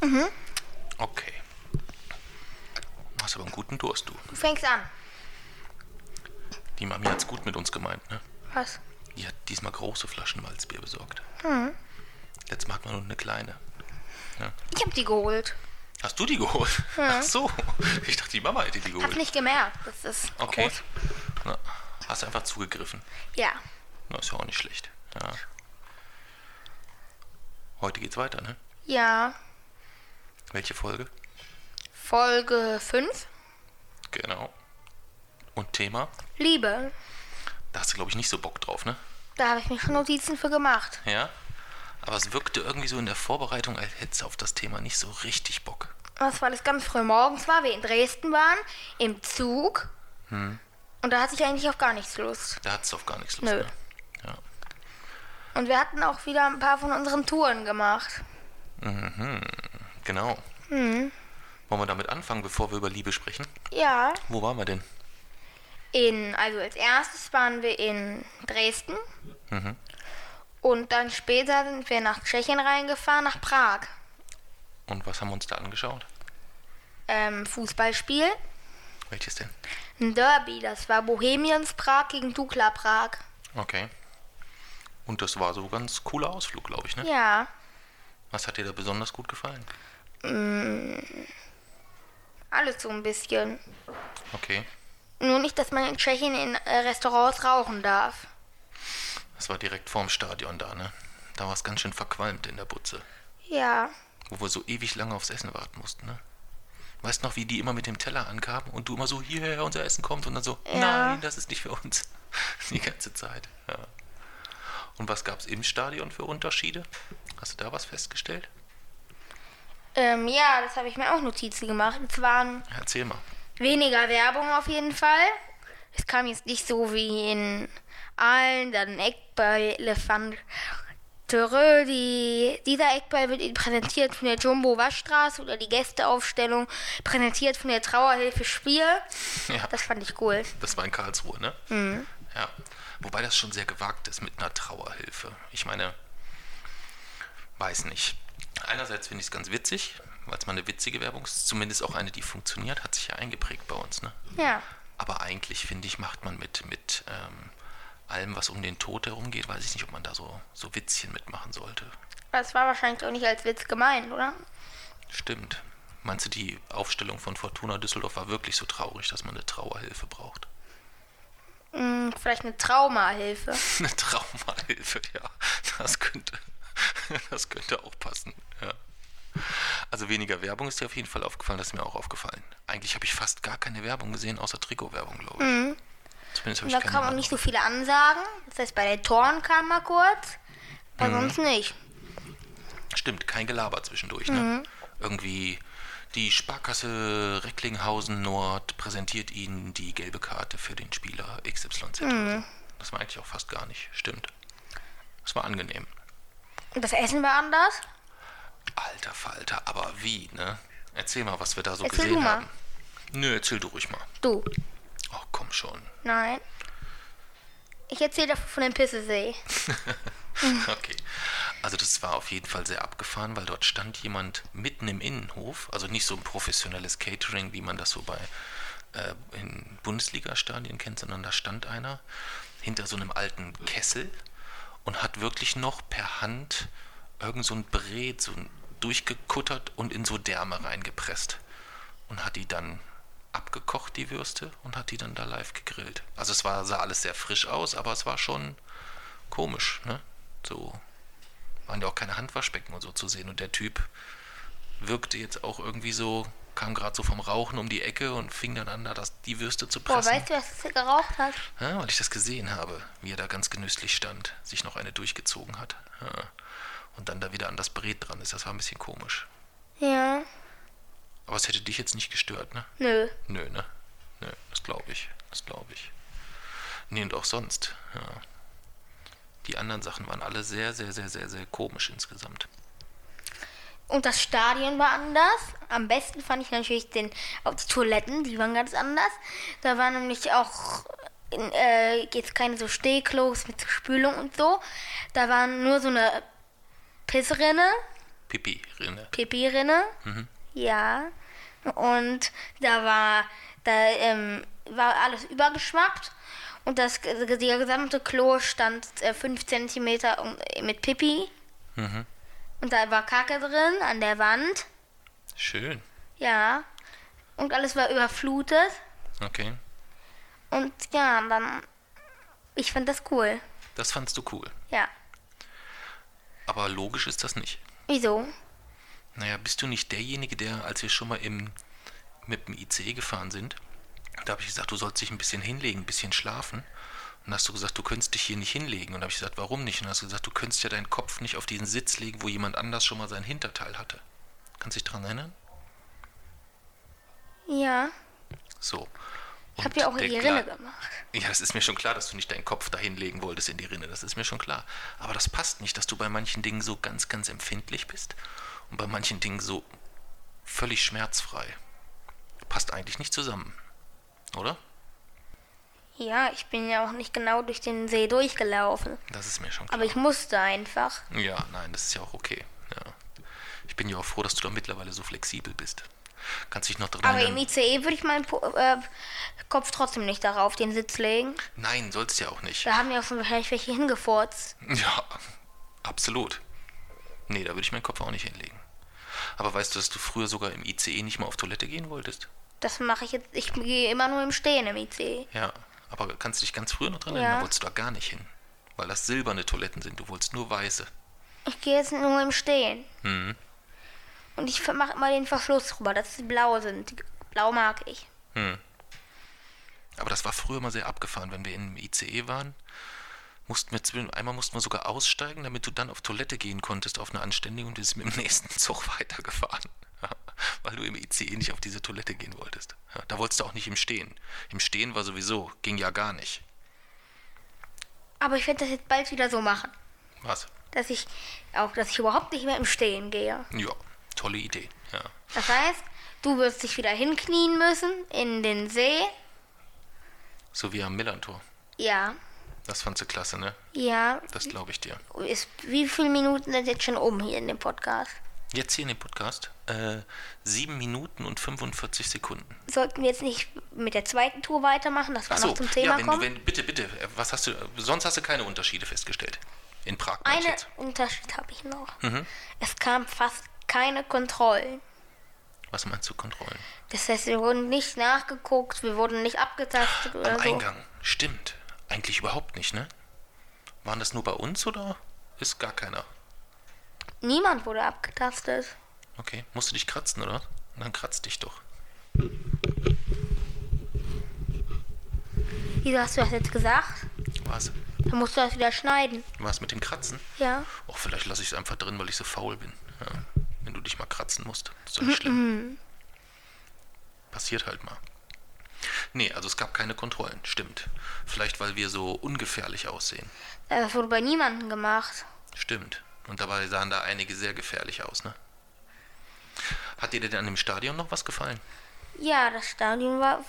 Mhm. Okay. Hast aber einen guten Durst, du. Du fängst an. Die Mami hat's gut mit uns gemeint, ne? Was? Die hat diesmal große Flaschen Malzbier besorgt. Letztes Mal hat man nur eine kleine. Ich hab die geholt. Hast du die geholt? Ach so. Ich dachte, die Mama hätte die Hab geholt. nicht gemerkt. Das ist Okay. groß. Na, hast einfach zugegriffen. Ja. Na, ist ja auch nicht schlecht. Ja. Heute geht's weiter, ne? Ja. Welche Folge? Folge 5. Genau. Und Thema? Liebe. Da hast du, glaube ich, nicht so Bock drauf, ne? Da habe ich mir schon Notizen für gemacht. Ja. Aber es wirkte irgendwie so in der Vorbereitung, als hättest du auf das Thema nicht so richtig Bock. Was war das ganz früh morgens war, wir in Dresden waren, im Zug. Hm. Und da hatte ich eigentlich auf gar nichts Lust. Da hattest du auf gar nichts Lust. Nö. Ne? Ja. Und wir hatten auch wieder ein paar von unseren Touren gemacht. Genau. Hm. Wollen wir damit anfangen, bevor wir über Liebe sprechen? Ja. Wo waren wir denn? In, also als erstes waren wir in Dresden. Mhm. Und dann später sind wir nach Tschechien reingefahren, nach Prag. Und was haben wir uns da angeschaut? Ähm, Fußballspiel. Welches denn? Ein Derby, das war Bohemians Prag gegen Dukla Prag. Okay. Und das war so ein ganz cooler Ausflug, glaube ich, ne? Ja. Was hat dir da besonders gut gefallen? Alles so ein bisschen. Okay. Nur nicht, dass man in Tschechien in äh, Restaurants rauchen darf. Das war direkt vorm Stadion da, ne? Da war es ganz schön verqualmt in der Butze. Ja. Wo wir so ewig lange aufs Essen warten mussten, ne? Weißt noch, wie die immer mit dem Teller ankamen und du immer so, hierher, unser Essen kommt und dann so, Ja. nein, das ist nicht für uns. Die ganze Zeit, ja. Und was gab es im Stadion für Unterschiede? Hast du da was festgestellt? Ähm, ja, das habe ich mir auch Notizen gemacht. Es waren Erzähl mal. weniger Werbung auf jeden Fall. Es kam jetzt nicht so wie in allen, dann Eckball, Elefant. Törö, die, dieser Eckball wird Ihnen präsentiert von der Jumbo Waschstraße oder die Gästeaufstellung präsentiert von der Trauerhilfe Spiel. Ja, Das fand ich cool. das war in Karlsruhe, ne? Ja. Wobei das schon sehr gewagt ist mit einer Trauerhilfe. Ich meine, weiß nicht. Einerseits finde ich es ganz witzig, weil es mal eine witzige Werbung ist. Zumindest auch eine, die funktioniert, hat sich ja eingeprägt bei uns, ne? Ja. Aber eigentlich, finde ich, macht man mit, mit ähm, allem, was um den Tod herum geht, weiß ich nicht, ob man da so, so Witzchen mitmachen sollte. Das war wahrscheinlich auch nicht als Witz gemeint, oder? Stimmt. Meinst du, die Aufstellung von Fortuna Düsseldorf war wirklich so traurig, dass man eine Trauerhilfe braucht? Hm, vielleicht eine Traumahilfe. Eine Traumahilfe, ja. Das könnte, das könnte auch passen, ja. Also weniger Werbung ist dir auf jeden Fall aufgefallen, das ist mir auch aufgefallen. Eigentlich habe ich fast gar keine Werbung gesehen, außer Trikotwerbung, glaube ich. Zumindest habe ich da keine kamen auch Werbung. nicht so viele Ansagen. Das heißt, bei den Toren kam mal kurz, aber sonst nicht. Stimmt, kein Gelaber zwischendurch, ne? Irgendwie die Sparkasse Recklinghausen Nord präsentiert Ihnen die gelbe Karte für den Spieler XYZ. oder so. Das war eigentlich auch fast gar nicht, stimmt. Das war angenehm. Das Essen war anders. Alter Falter, aber wie, ne? Erzähl mal, was wir da so Erzähl gesehen haben. Nö, erzähl du ruhig mal. Du. Ach, komm schon. Nein. Ich erzähle davon von dem Pissesee. Okay. Also das war auf jeden Fall sehr abgefahren, weil dort stand jemand mitten im Innenhof, also nicht so ein professionelles Catering, wie man das so bei äh, in Bundesliga-Stadien kennt, sondern da stand einer hinter so einem alten Kessel und hat wirklich noch per Hand irgend so ein Brät so durchgekuttert und in so Därme reingepresst und hat die dann abgekocht, die Würste, und hat die dann da live gegrillt. Also es war, sah alles sehr frisch aus, aber es war schon komisch, ne? So waren ja auch keine Handwaschbecken und so zu sehen. Und der Typ wirkte jetzt auch irgendwie so kam gerade so vom Rauchen um die Ecke und fing dann an, da das, die Würste zu Boah, pressen. weißt du, was er geraucht hat? Ja, weil ich das gesehen habe, wie er da ganz genüsslich stand, sich noch eine durchgezogen hat. Ja. Und dann da wieder an das Brett dran ist. Das war ein bisschen komisch. Ja. Aber es hätte dich jetzt nicht gestört, ne? Nö. Nö, ne? Nö, das glaube ich. Das glaube ich. Nee, und auch sonst, ja. Die anderen Sachen waren alle sehr, sehr, sehr, sehr, sehr komisch insgesamt. Und das Stadion war anders. Am besten fand ich natürlich den, auch die Toiletten, die waren ganz anders. Da war nämlich auch äh, jetzt keine so Stehklos mit Spülung und so. Da war nur so eine Pissrinne, Pipi, Rinne. Pipi-Rinne. Ja. Und da war, da ähm, war alles übergeschwappt. Und das der gesamte Klo stand 5 cm mit Pipi. Mhm. Und da war Kacke drin an der Wand. Schön. Ja. Und alles war überflutet. Okay. Und ja, dann. Ich fand das cool. Das fandst du cool. Ja. Aber logisch ist das nicht. Wieso? Naja, bist du nicht derjenige, der, als wir schon mal im, mit dem ICE gefahren sind, da habe ich gesagt, du sollst dich ein bisschen hinlegen, ein bisschen schlafen. Und dann hast du gesagt, du könntest dich hier nicht hinlegen. Und habe ich gesagt, warum nicht? Und dann hast du gesagt, du könntest ja deinen Kopf nicht auf diesen Sitz legen, wo jemand anders schon mal sein Hinterteil hatte. Kannst du dich dran erinnern? Ja. So. Ich hab ja auch in die Rinne gemacht. Ja, das ist mir schon klar, dass du nicht deinen Kopf dahin legen wolltest in die Rinne. Das ist mir schon klar. Aber das passt nicht, dass du bei manchen Dingen so ganz, ganz empfindlich bist und bei manchen Dingen so völlig schmerzfrei. Passt eigentlich nicht zusammen. Oder? Ja, ich bin ja auch nicht genau durch den See durchgelaufen. Das ist mir schon klar. Aber ich musste einfach. Ja, nein, das ist ja auch okay. Ja. Ich bin ja auch froh, dass du da mittlerweile so flexibel bist. Kannst dich noch daran Aber im? ICE würde ich meinen Po- äh, Kopf trotzdem nicht darauf den Sitz legen. Nein, sollst ja auch nicht. Da haben ja auch schon wahrscheinlich welche hingefurzt. Ja, absolut. Nee, da würde ich meinen Kopf auch nicht hinlegen. Aber weißt du, dass du früher sogar im ICE nicht mal auf Toilette gehen wolltest? Das mache ich jetzt. Ich gehe immer nur im Stehen im ICE. Ja, aber kannst du dich ganz früher noch dran Ja. erinnern? Da wolltest du da gar nicht hin. Weil das silberne Toiletten sind. Du wolltest nur weiße. Ich gehe jetzt nur im Stehen. Mhm. Und ich mache immer den Verschluss rüber, dass sie blau sind. Blau mag ich. Aber das war früher mal sehr abgefahren, wenn wir im ICE waren. Mussten wir einmal mussten wir sogar aussteigen, damit du dann auf Toilette gehen konntest auf eine anständige und ist mit dem nächsten Zug weitergefahren. Weil du im ICE nicht auf diese Toilette gehen wolltest. Ja, da wolltest du auch nicht im Stehen. Im Stehen war sowieso, ging ja gar nicht. Aber ich werde das jetzt bald wieder so machen. Was? Dass ich auch, dass ich überhaupt nicht mehr im Stehen gehe. Ja, tolle Idee. Ja. Das heißt, du wirst dich wieder hinknien müssen in den See. So wie am Millantor. Ja, Das fandst du klasse, ne? ja. Das glaube ich dir. Ist, wie viele Minuten sind jetzt schon um hier in dem Podcast? Jetzt hier in dem Podcast äh, 7 Minuten und 45 Sekunden. Sollten wir jetzt nicht mit der zweiten Tour weitermachen, dass wir Achso, noch zum Thema ja, wenn kommen? du, wenn, bitte, bitte, was hast du, sonst hast du keine Unterschiede festgestellt. In Prag Einen. Unterschied habe ich noch. Mhm. Es kam fast keine Kontrollen. Was meinst du, Kontrollen? Das heißt, wir wurden nicht nachgeguckt, wir wurden nicht abgetastet oder Am so. Eingang, stimmt. Eigentlich überhaupt nicht, ne? Waren das nur bei uns oder ist gar keiner? Niemand wurde abgetastet. Okay, musst du dich kratzen, oder? Dann kratz dich doch. Wieso hast du das jetzt gesagt? Was? Dann musst du das wieder schneiden. Was mit dem Kratzen? Ja. Oh, vielleicht lasse ich es einfach drin, weil ich so faul bin. Ja, wenn du dich mal kratzen musst. ist doch nicht schlimm. Passiert halt mal. Nee, also es gab keine Kontrollen, stimmt. Vielleicht, weil wir so ungefährlich aussehen. Das wurde bei niemandem gemacht. Stimmt. Und dabei sahen da einige sehr gefährlich aus, ne? Hat dir denn an dem Stadion noch was gefallen? Ja, das Stadion war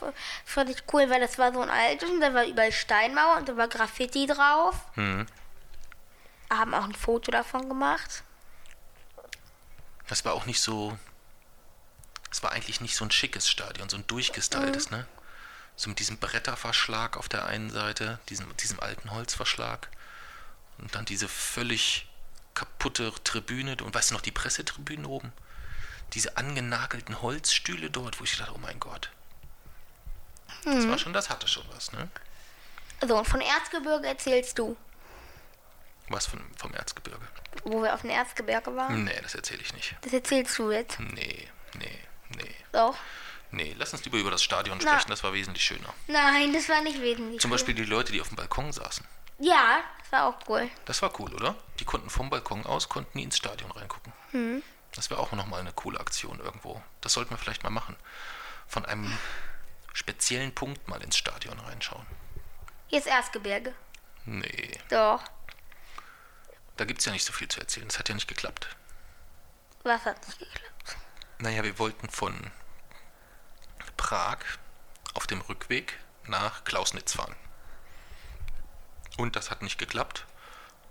fand ich cool, weil das war so ein altes und da war überall Steinmauer und da war Graffiti drauf. Hm. Haben auch ein Foto davon gemacht. Das war auch nicht so. Es war eigentlich nicht so ein schickes Stadion, so ein durchgestyltes, ne? So mit diesem Bretterverschlag auf der einen Seite, diesem, diesem alten Holzverschlag. Und dann diese völlig kaputte Tribüne. Und weißt du noch, die Pressetribüne oben? Diese angenagelten Holzstühle dort, wo ich dachte, oh mein Gott. Das war schon, das hatte schon was, ne? So, und von Erzgebirge erzählst du, Was von, vom Erzgebirge. wo wir auf dem Erzgebirge waren. Nee, das erzähle ich nicht. Das erzählst du jetzt. Nee, nee, nee. Doch. Nee, lass uns lieber über das Stadion sprechen, das war wesentlich schöner. Nein, das war nicht wesentlich. Zum Beispiel die Leute, die auf dem Balkon saßen. Ja, das war auch cool. Das war cool, oder? Die konnten vom Balkon aus, konnten ins Stadion reingucken. Hm. Das wäre auch nochmal eine coole Aktion irgendwo. Das sollten wir vielleicht mal machen. Von einem speziellen Punkt mal ins Stadion reinschauen. Hier ist Erzgebirge. Nee, Doch. da gibt es ja nicht so viel zu erzählen. Das hat ja nicht geklappt. Was hat nicht geklappt? Naja, wir wollten von Prag auf dem Rückweg nach Klausnitz fahren. Und das hat nicht geklappt,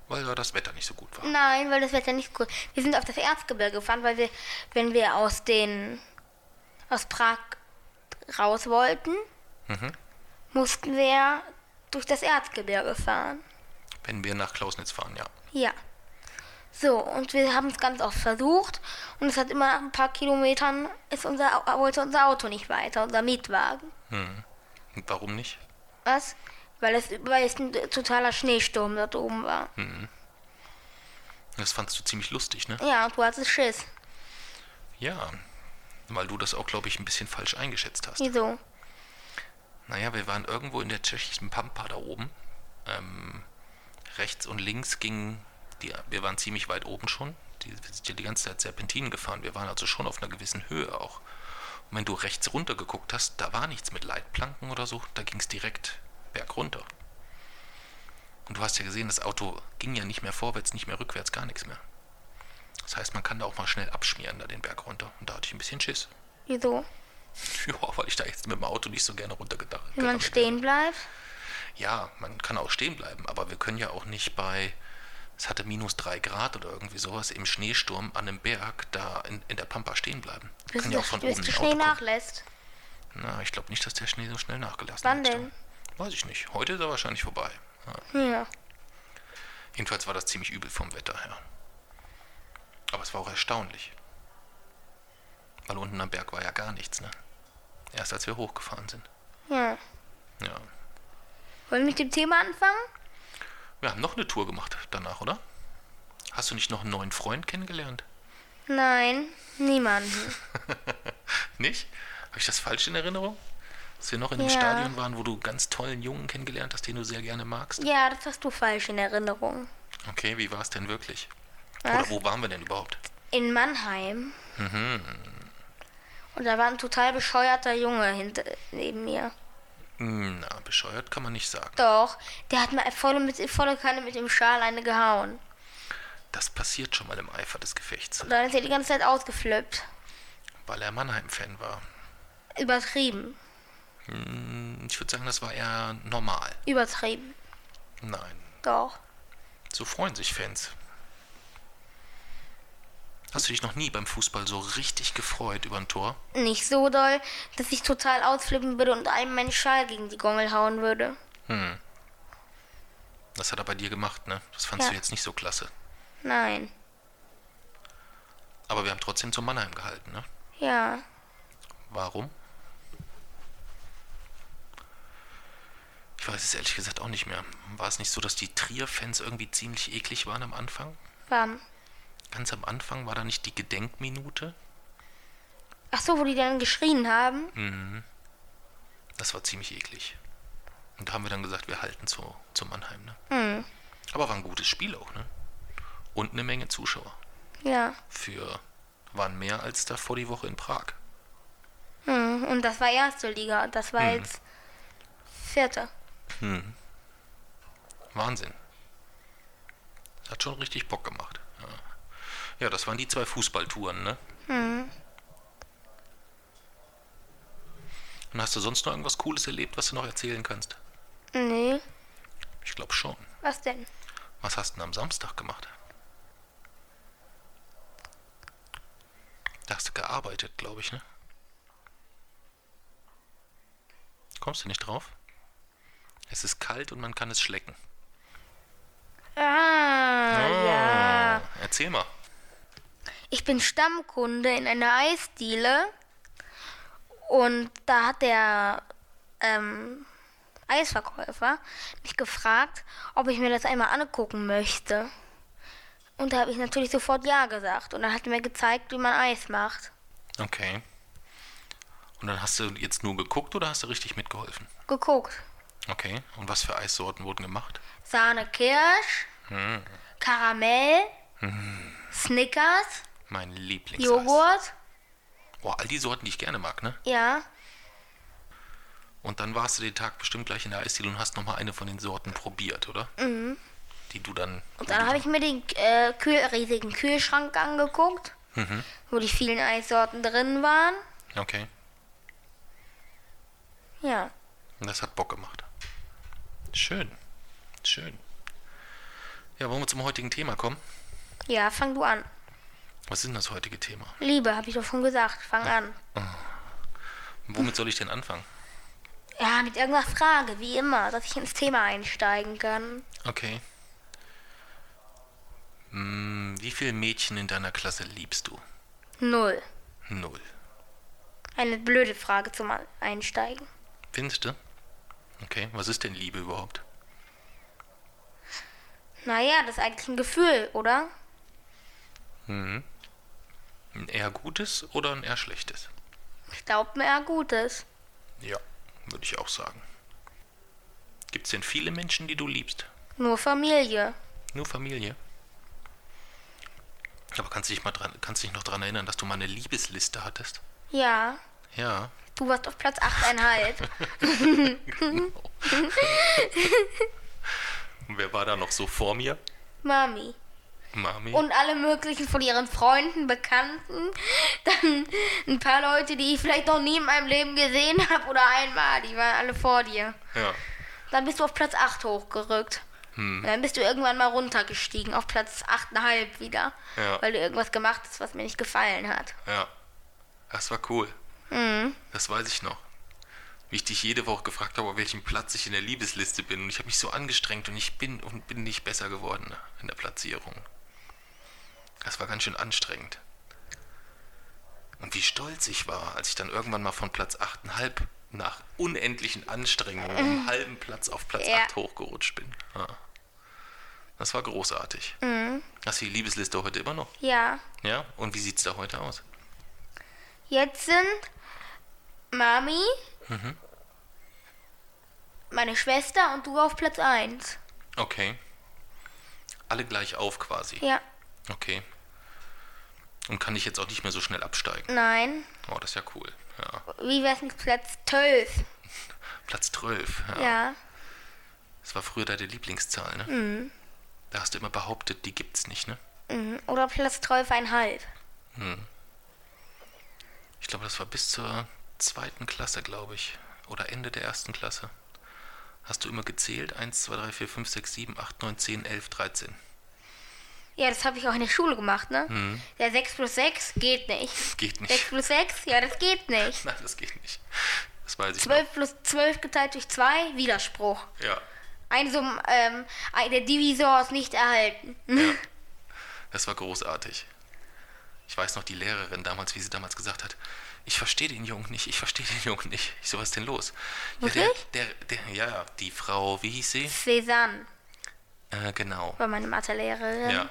weil da das Wetter nicht so gut war. Nein, weil das Wetter nicht gut. Wir sind auf das Erzgebirge gefahren, weil wir, wenn wir aus den aus Prag raus wollten, Mhm. mussten wir durch das Erzgebirge fahren. Wenn wir nach Klausnitz fahren, ja. Ja. So, und wir haben es ganz oft versucht und es hat immer nach ein paar Kilometern ist unser, wollte unser Auto nicht weiter, unser Mietwagen. Und warum nicht? Was? Weil es, weil es ein totaler Schneesturm dort oben war. Das fandst du ziemlich lustig, ne? Ja, und du hattest Schiss. Ja. Weil du das auch, glaube ich, ein bisschen falsch eingeschätzt hast. Wieso? Naja, wir waren irgendwo in der tschechischen Pampa da oben. Ähm, rechts und links ging, die, wir waren ziemlich weit oben schon. Die, wir sind ja die ganze Zeit Serpentinen gefahren. Wir waren also schon auf einer gewissen Höhe auch. Und wenn du rechts runter geguckt hast, da war nichts mit Leitplanken oder so. Da ging es direkt bergunter. Und du hast ja gesehen, das Auto ging ja nicht mehr vorwärts, nicht mehr rückwärts, gar nichts mehr. Das heißt, man kann da auch mal schnell abschmieren, da den Berg runter. Und da hatte ich ein bisschen Schiss. Wieso? Ja, weil ich da jetzt mit dem Auto nicht so gerne runtergedacht Wenn man stehen bleibt? Ja, man kann auch stehen bleiben, aber wir können ja auch nicht bei, es hatte minus drei Grad oder irgendwie sowas, im Schneesturm an einem Berg da in, in der Pampa stehen bleiben. Bis, können ja auch von bis oben der Schnee nachlässt. Na, ich glaube nicht, dass der Schnee so schnell nachgelassen Wann hat. denn? Weiß ich nicht. Heute ist er wahrscheinlich vorbei. Ja. Ja. Jedenfalls war das ziemlich übel vom Wetter her. Aber es war auch erstaunlich. Weil unten am Berg war ja gar nichts, ne? Erst als wir hochgefahren sind. Ja. Ja. Wollen wir mit dem Thema anfangen? Wir haben noch eine Tour gemacht danach, oder? Hast du nicht noch einen neuen Freund kennengelernt? Nein, niemanden. Nicht? Habe ich das falsch in Erinnerung? Dass wir noch in dem Ja. Stadion waren, wo du ganz tollen Jungen kennengelernt hast, den du sehr gerne magst? Ja, das hast du falsch in Erinnerung. Okay, wie war es denn wirklich? Was? Oder wo waren wir denn überhaupt? In Mannheim. Mhm. Und da war ein total bescheuerter Junge hinter, neben mir. Na, bescheuert kann man nicht sagen. Doch, der hat mir volle, mit, volle Kanne mit dem Schal eine gehauen. Das passiert schon mal im Eifer des Gefechts, Und dann ist er die ganze Zeit ausgeflippt. weil er Mannheim-Fan war. Übertrieben. Hm, Ich würde sagen, das war eher normal. Übertrieben. Nein, Doch. so freuen sich Fans. Hast du dich noch nie beim Fußball so richtig gefreut über ein Tor? Nicht so doll, dass ich total ausflippen würde und einem meinen Schal gegen die Gongel hauen würde. Hm. Das hat er bei dir gemacht, ne? Das fandst Ja. du jetzt nicht so klasse. Nein. Aber wir haben trotzdem zu Mannheim gehalten, ne? Ja. Warum? Ich weiß es ehrlich gesagt auch nicht mehr. War es nicht so, dass die Trier-Fans irgendwie ziemlich eklig waren am Anfang? Wann? Ganz am Anfang war da nicht die Gedenkminute? Ach so, wo die dann geschrien haben? Mhm. Das war ziemlich eklig. Und da haben wir dann gesagt, wir halten zu, zu Mannheim, ne? Hm. Aber war ein gutes Spiel auch, ne? Und eine Menge Zuschauer. Ja. Für waren mehr als davor die Woche in Prag. Hm. Und das war erste Liga. Das war Mhm. jetzt vierte. Hm. Wahnsinn. Das hat schon richtig Bock gemacht. Ja. ja, das waren die zwei Fußballtouren, ne? Hm. Und hast du sonst noch irgendwas Cooles erlebt, was du noch erzählen kannst? Nee. Ich glaube schon. Was denn? Was hast du denn am Samstag gemacht? Da hast du gearbeitet, glaube ich, ne? Kommst du nicht drauf? Es ist kalt und man kann es schlecken. Ah, ja. Erzähl mal. Ich bin Stammkunde in einer Eisdiele und da hat der ähm, Eisverkäufer mich gefragt, ob ich mir das einmal angucken möchte. Und da habe ich natürlich sofort Ja gesagt und dann hat er mir gezeigt, wie man Eis macht. Okay. Und dann hast du jetzt nur geguckt oder hast du richtig mitgeholfen? Geguckt. Okay. Und was für Eissorten wurden gemacht? Sahne Kirsch, Hm. Karamell, Snickers, Mein Lieblingseis. Joghurt. Boah, all die Sorten, die ich gerne mag, ne? Ja. Und dann warst du den Tag bestimmt gleich in der Eisdiele und hast nochmal eine von den Sorten probiert, oder? Mhm. Die du dann. Und dann habe ich mir den äh, Kühl riesigen Kühlschrank angeguckt, Mhm. wo die vielen Eissorten drin waren. Okay. Ja. Und das hat Bock gemacht. Schön. Schön. Ja, wollen wir zum heutigen Thema kommen? Ja, fang du an. Was ist denn das heutige Thema? Liebe, habe ich doch schon gesagt. Fang an. Womit soll ich denn anfangen? Ja, mit irgendeiner Frage, wie immer, dass ich ins Thema einsteigen kann. Okay. Hm, wie viele Mädchen in deiner Klasse liebst du? Null. Null. Eine blöde Frage zum Einsteigen. Findest du? Okay, was ist denn Liebe überhaupt? Naja, das ist eigentlich ein Gefühl, oder? Mhm. Ein eher gutes oder ein eher schlechtes? Ich glaube mir eher Gutes. Ja, würde ich auch sagen. Gibt es denn viele Menschen, die du liebst? Nur Familie. Nur Familie? Aber kannst du dich, mal dran, kannst du dich noch daran erinnern, dass du mal eine Liebesliste hattest? Ja. Ja. Du warst auf Platz 8,5. Und wer war da noch so vor mir? Mami. Mami? Und alle möglichen von ihren Freunden, Bekannten. Dann ein paar Leute, die ich vielleicht noch nie in meinem Leben gesehen habe oder einmal. Die waren alle vor dir. ja. Dann bist du auf Platz 8 hochgerückt. Hm. Dann bist du irgendwann mal runtergestiegen auf Platz 8,5 wieder. Ja. Weil du irgendwas gemacht hast, was mir nicht gefallen hat. Ja. Das war cool. Mhm. Das weiß ich noch. Wie ich dich jede Woche gefragt habe, auf welchem Platz ich in der Liebesliste bin. Und ich habe mich so angestrengt und ich bin und bin nicht besser geworden in der Platzierung. Das war ganz schön anstrengend. Und wie stolz ich war, als ich dann irgendwann mal von Platz 8,5 nach unendlichen Anstrengungen um einen halben Platz auf Platz Ja. 8 hochgerutscht bin. Ja. Das war großartig. Mhm. Hast du die Liebesliste heute immer noch? Ja. Ja? Und wie sieht's da heute aus? Jetzt sind Mami, Mhm. meine Schwester und du auf Platz 1. Okay. Alle gleich auf quasi. Ja. Okay. Und kann ich jetzt auch nicht mehr so schnell absteigen. Nein. Oh, das ist ja cool. Ja. Wie wär's mit Platz 12? Platz 12. Ja. Ja. Das war früher deine Lieblingszahl, ne? Mhm. Da hast du immer behauptet, die gibt's nicht, ne? Mhm. Oder Platz 12,5. Ich glaube, das war bis zur zweiten Klasse, glaube ich. Oder Ende der ersten Klasse. Hast du immer gezählt? 1, 2, 3, 4, 5, 6, 7, 8, 9, 10, 11, 13. Ja, das habe ich auch in der Schule gemacht, ne? Mhm. Ja, 6 plus 6 geht nicht. Geht 6 nicht. plus 6? Ja, das geht nicht. Nein, das geht nicht. Das weiß ich 12 plus 12 geteilt durch 2, Widerspruch. noch. Ja. Ein Summ, ähm, der Divisor ist nicht erhalten. Ja. Das war großartig. Ich weiß noch die Lehrerin damals, wie sie damals gesagt hat, ich verstehe den Jungen nicht, ich verstehe den Jungen nicht. Ich so, was ist denn los? Ja, der, der, der, ja, die Frau, wie hieß sie? Cézanne Äh, genau. war meine Mathelehrerin. Ja.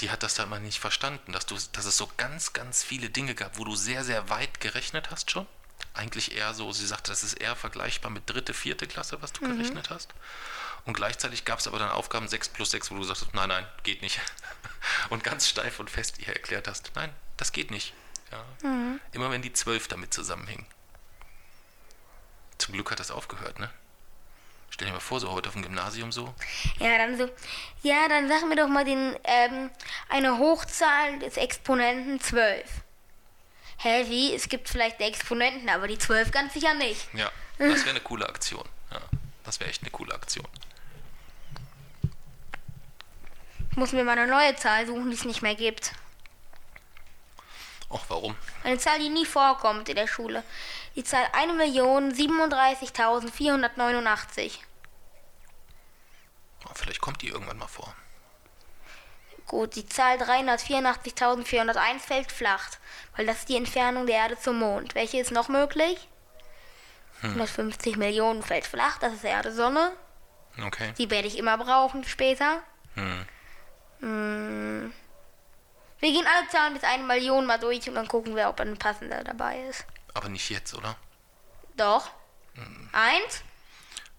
Die hat das dann mal nicht verstanden, dass, du, dass es so ganz, ganz viele Dinge gab, wo du sehr, sehr weit gerechnet hast schon. Eigentlich eher so, sie sagte, das ist eher vergleichbar mit dritte, vierte Klasse, was du gerechnet hast. Und gleichzeitig gab es aber dann Aufgaben 6 plus 6, wo du sagtest, nein, nein, geht nicht. Und ganz steif und fest ihr erklärt hast, nein, das geht nicht. Ja. Immer wenn die 12 damit zusammenhingen. Zum Glück hat das aufgehört, ne? Stell dir mal vor, so heute auf dem Gymnasium so. Ja, dann so, ja, dann sag mir doch mal den, ähm, eine Hochzahl des Exponenten 12. Hä, wie? Es gibt vielleicht Exponenten, aber die 12 ganz sicher nicht. Ja, das wäre eine coole Aktion. Ja, das wäre echt eine coole Aktion. Ich muss mir mal eine neue Zahl suchen, die es nicht mehr gibt. Och, warum? Eine Zahl, die nie vorkommt in der Schule. Die Zahl 1.037.489. Oh, vielleicht kommt die irgendwann mal vor. Gut, die Zahl 384.401 fällt flach, weil das ist die Entfernung der Erde zum Mond. Welche ist noch möglich? 150 Millionen fällt flach, das ist Erde Sonne. Okay. Die werde ich immer brauchen später. Hm. Wir gehen alle Zahlen bis eine Million mal durch und dann gucken wir, ob ein passender dabei ist. Aber nicht jetzt, oder? Doch. Eins?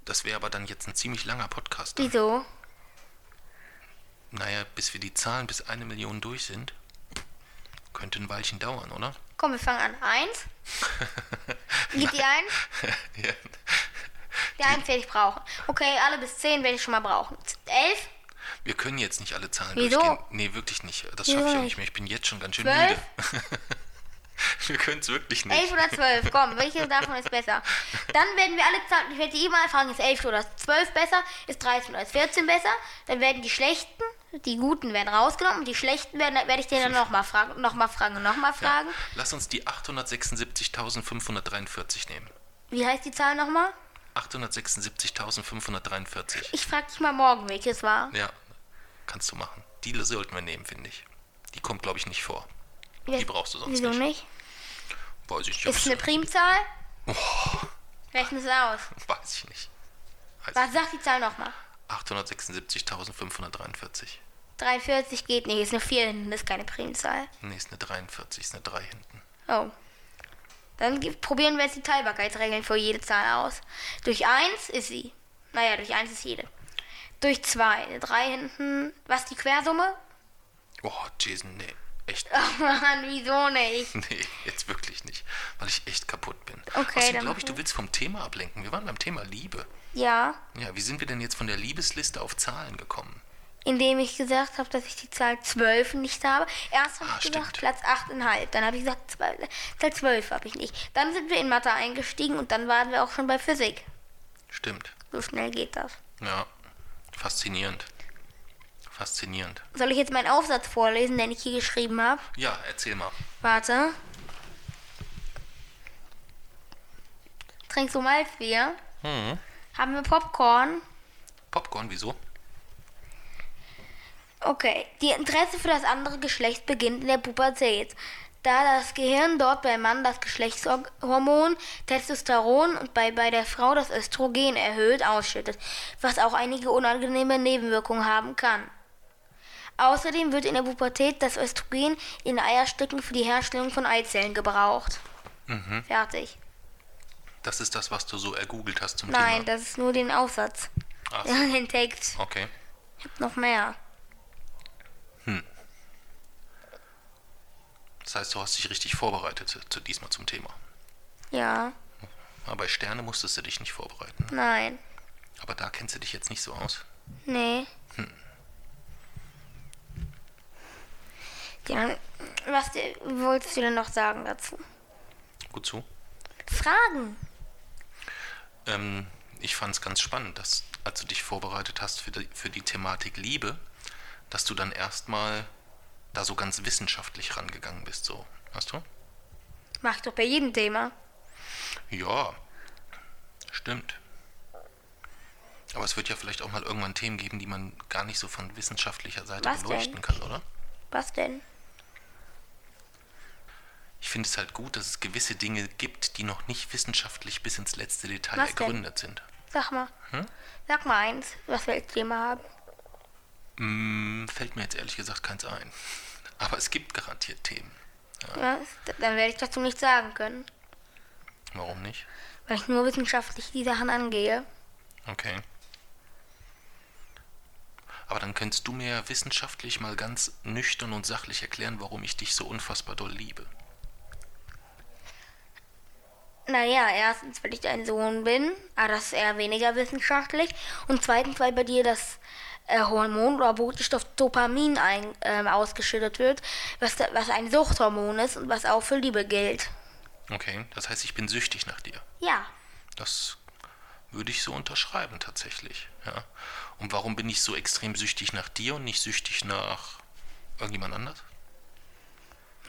Das wäre aber dann jetzt ein ziemlich langer Podcast. Dann. Wieso? Naja, bis wir die Zahlen bis eine Million durch sind. Könnte ein Weilchen dauern, oder? Komm, wir fangen an. Eins. Geht die eins? ja. Die eins werde ich brauchen. Okay, alle bis zehn werde ich schon mal brauchen. Elf? Wir können jetzt nicht alle Zahlen Wieso? durchgehen. Nee, wirklich nicht. Das schaffe ich auch nicht? mehr. Ich bin jetzt schon ganz schön Zwölf? müde. wir können es wirklich nicht. Elf oder zwölf? Komm, welche davon ist besser? Dann werden wir alle Zahlen, ich werde die immer fragen, ist elf oder zwölf besser? Ist 13 oder ist 14 besser? Dann werden die schlechten, die guten werden rausgenommen die schlechten werden, werde ich dir dann nochmal fragen, nochmal fragen und nochmal fragen. Lass uns die 876.543 nehmen. Wie heißt die Zahl nochmal? 876.543. Ich frage dich mal morgen, welches war. Ja, kannst du machen. Die sollten wir nehmen, finde ich. Die kommt, glaube ich, nicht vor. Wie- Die brauchst du sonst Wieso nicht. nicht? Weiß ich Ist es eine nicht. Primzahl? Rechne es aus. Weiß ich nicht. Weiß Was sagt die Zahl nochmal? 876.543. 43 geht nicht, ist eine 4 hinten, ist keine Primzahl. Nee, ist eine 43, ist eine 3 hinten. Oh. Dann probieren wir jetzt die Teilbarkeitsregeln für jede Zahl aus. Durch 1 ist sie. Naja, durch 1 ist jede. Durch 2, 3 hinten. Was die Quersumme? Oh, Jason, nee. Echt Ach Mann, wieso nicht? Nee, jetzt wirklich nicht. Weil ich echt kaputt bin. Okay, Außerdem glaube ich, du willst vom Thema ablenken. Wir waren beim Thema Liebe. Ja, Ja, wie sind wir denn jetzt von der Liebesliste auf Zahlen gekommen? Indem ich gesagt habe, dass ich die Zahl 12 nicht habe. Erst habe Ah, ich gesagt. Platz 8,5. Dann habe ich gesagt, 12, Zahl 12 habe ich nicht. Dann sind wir in Mathe eingestiegen und dann waren wir auch schon bei Physik. Stimmt. So schnell geht das. Ja, faszinierend. Faszinierend. Soll ich jetzt meinen Aufsatz vorlesen, den ich hier geschrieben habe? Ja, erzähl mal. Warte. Trinkst du Malzbier? Mhm. Haben wir Popcorn? Popcorn, wieso? Okay. Die Interesse für das andere Geschlecht beginnt in der Pubertät. Da das Gehirn dort beim Mann das Geschlechtshormon Testosteron und bei, bei der Frau das Östrogen erhöht ausschüttet, was auch einige unangenehme Nebenwirkungen haben kann. Außerdem wird in der Pubertät das Östrogen in Eierstücken für die Herstellung von Eizellen gebraucht. Mhm. Fertig. Das ist das, was du so ergoogelt hast zum Nein, Thema. das ist nur den Aufsatz. Ach so, den Text. okay. Ich hab noch mehr. Das heißt, du hast dich richtig vorbereitet zu, zu diesmal zum Thema. Ja, Aber bei Sterne musstest du dich nicht vorbereiten. nein, Aber da kennst du dich jetzt nicht so aus. nee. Ja, was wolltest du denn noch sagen dazu? Gut zu. Fragen. Ähm, ich fand es ganz spannend, dass, als du dich vorbereitet hast für die, für die Thematik Liebe, dass du dann erstmal da so ganz wissenschaftlich rangegangen bist, so. Weißt du? Mach ich doch bei jedem Thema. Ja, stimmt. Aber es wird ja vielleicht auch mal irgendwann Themen geben, die man gar nicht so von wissenschaftlicher Seite Was beleuchten denn? kann, oder? Was denn? Ich finde es halt gut, dass es gewisse Dinge gibt, die noch nicht wissenschaftlich bis ins letzte Detail Was denn? ergründet sind. Sag mal. Hm? Sag mal eins, was wir als Thema haben. Mm, fällt mir jetzt ehrlich gesagt keins ein. Aber es gibt garantiert Themen. Ja, dann werde ich dazu nichts sagen können, Warum nicht? weil ich nur wissenschaftlich die Sachen angehe. Okay. Aber dann könntest du mir wissenschaftlich mal ganz nüchtern und sachlich erklären, warum ich dich so unfassbar doll liebe. Naja, erstens, weil ich dein Sohn bin, aber das ist eher weniger wissenschaftlich. Und zweitens, weil bei dir das äh, Hormon oder Botenstoff Dopamin ein, ähm, ausgeschüttet wird, was, da, was ein Suchthormon ist und was auch für Liebe gilt. Okay, das heißt, ich bin süchtig nach dir. Ja, Das würde ich so unterschreiben tatsächlich. Ja. Und warum bin ich so extrem süchtig nach dir und nicht süchtig nach irgendjemand anders?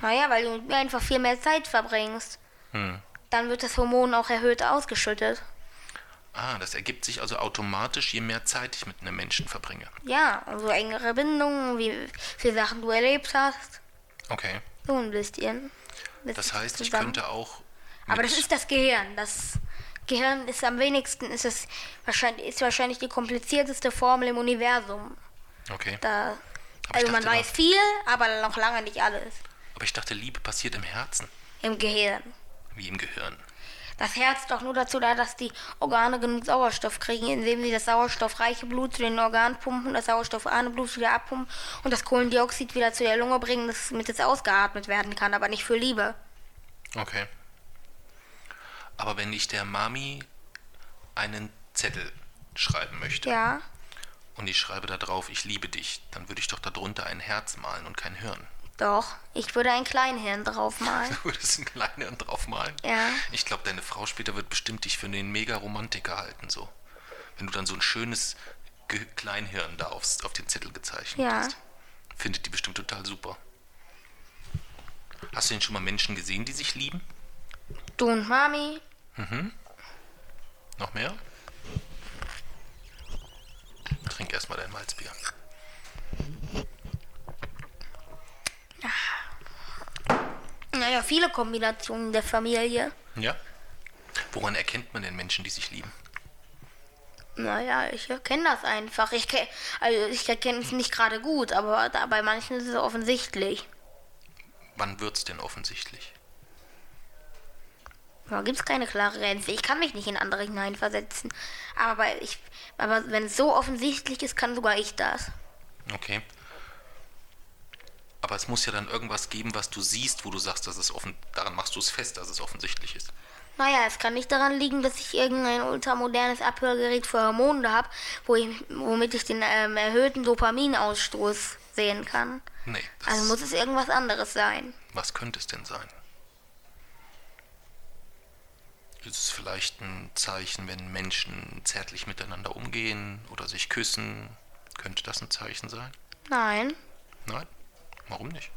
naja, weil du mit mir einfach viel mehr Zeit verbringst. Hm. Dann wird das Hormon auch erhöht ausgeschüttet. Ah, das ergibt sich also automatisch, je mehr Zeit ich mit einem Menschen verbringe. Ja, also engere Bindungen, wie viele Sachen du erlebt hast. Okay. So ein bisschen. Das Das heißt, ich zusammen. könnte auch. Aber das ist das Gehirn. Das Gehirn ist am wenigsten, ist es wahrscheinlich, ist wahrscheinlich die komplizierteste Formel im Universum. Okay. Da, also ich man weiß viel, aber noch lange nicht alles. Aber ich dachte, Liebe passiert im Herzen. Im Gehirn. Wie im Gehirn. Das Herz doch nur dazu da, dass die Organe genug Sauerstoff kriegen, indem sie das sauerstoffreiche Blut zu den Organen pumpen, das sauerstoffarme Blut wieder abpumpen und das Kohlendioxid wieder zu der Lunge bringen, damit es ausgeatmet werden kann, aber nicht für Liebe. Okay. Aber wenn ich der Mami einen Zettel schreiben möchte Ja, und ich schreibe da drauf, ich liebe dich, dann würde ich doch darunter ein Herz malen und kein Hirn. Doch. Ich würde ein Kleinhirn draufmalen. Du würdest einen kleinen Hirn draufmalen? Ja. Ich glaube, deine Frau später wird bestimmt dich für den Mega-Romantiker halten, so. Wenn du dann so ein schönes Ge Kleinhirn da aufs, auf den Zettel gezeichnet Ja. hast. Findet die bestimmt total super. Hast du denn schon mal Menschen gesehen, die sich lieben? Du und Mami? Noch mehr? Trink erstmal dein Malzbier. Naja, viele Kombinationen der Familie. Ja? Woran erkennt man denn Menschen, die sich lieben? Naja, ich erkenne das einfach. Ich, also ich erkenne es nicht gerade gut, aber da, bei manchen ist es offensichtlich. Wann wird's denn offensichtlich? Da gibt es keine klare Grenze. Ich kann mich nicht in andere hineinversetzen. Aber, ich, aber wenn es so offensichtlich ist, kann sogar ich das. Okay. Aber es muss ja dann irgendwas geben, was du siehst, wo du sagst, dass es offen. Daran machst du es fest, dass es offensichtlich ist. Naja, es kann nicht daran liegen, dass ich irgendein ultramodernes Abhörgerät für Hormone habe, wo ich, womit ich den ähm, erhöhten Dopaminausstoß sehen kann. Nee. Also muss es irgendwas anderes sein. was könnte es denn sein? Ist es vielleicht ein Zeichen, wenn Menschen zärtlich miteinander umgehen oder sich küssen? Könnte das ein Zeichen sein? Nein, Nein? Warum nicht?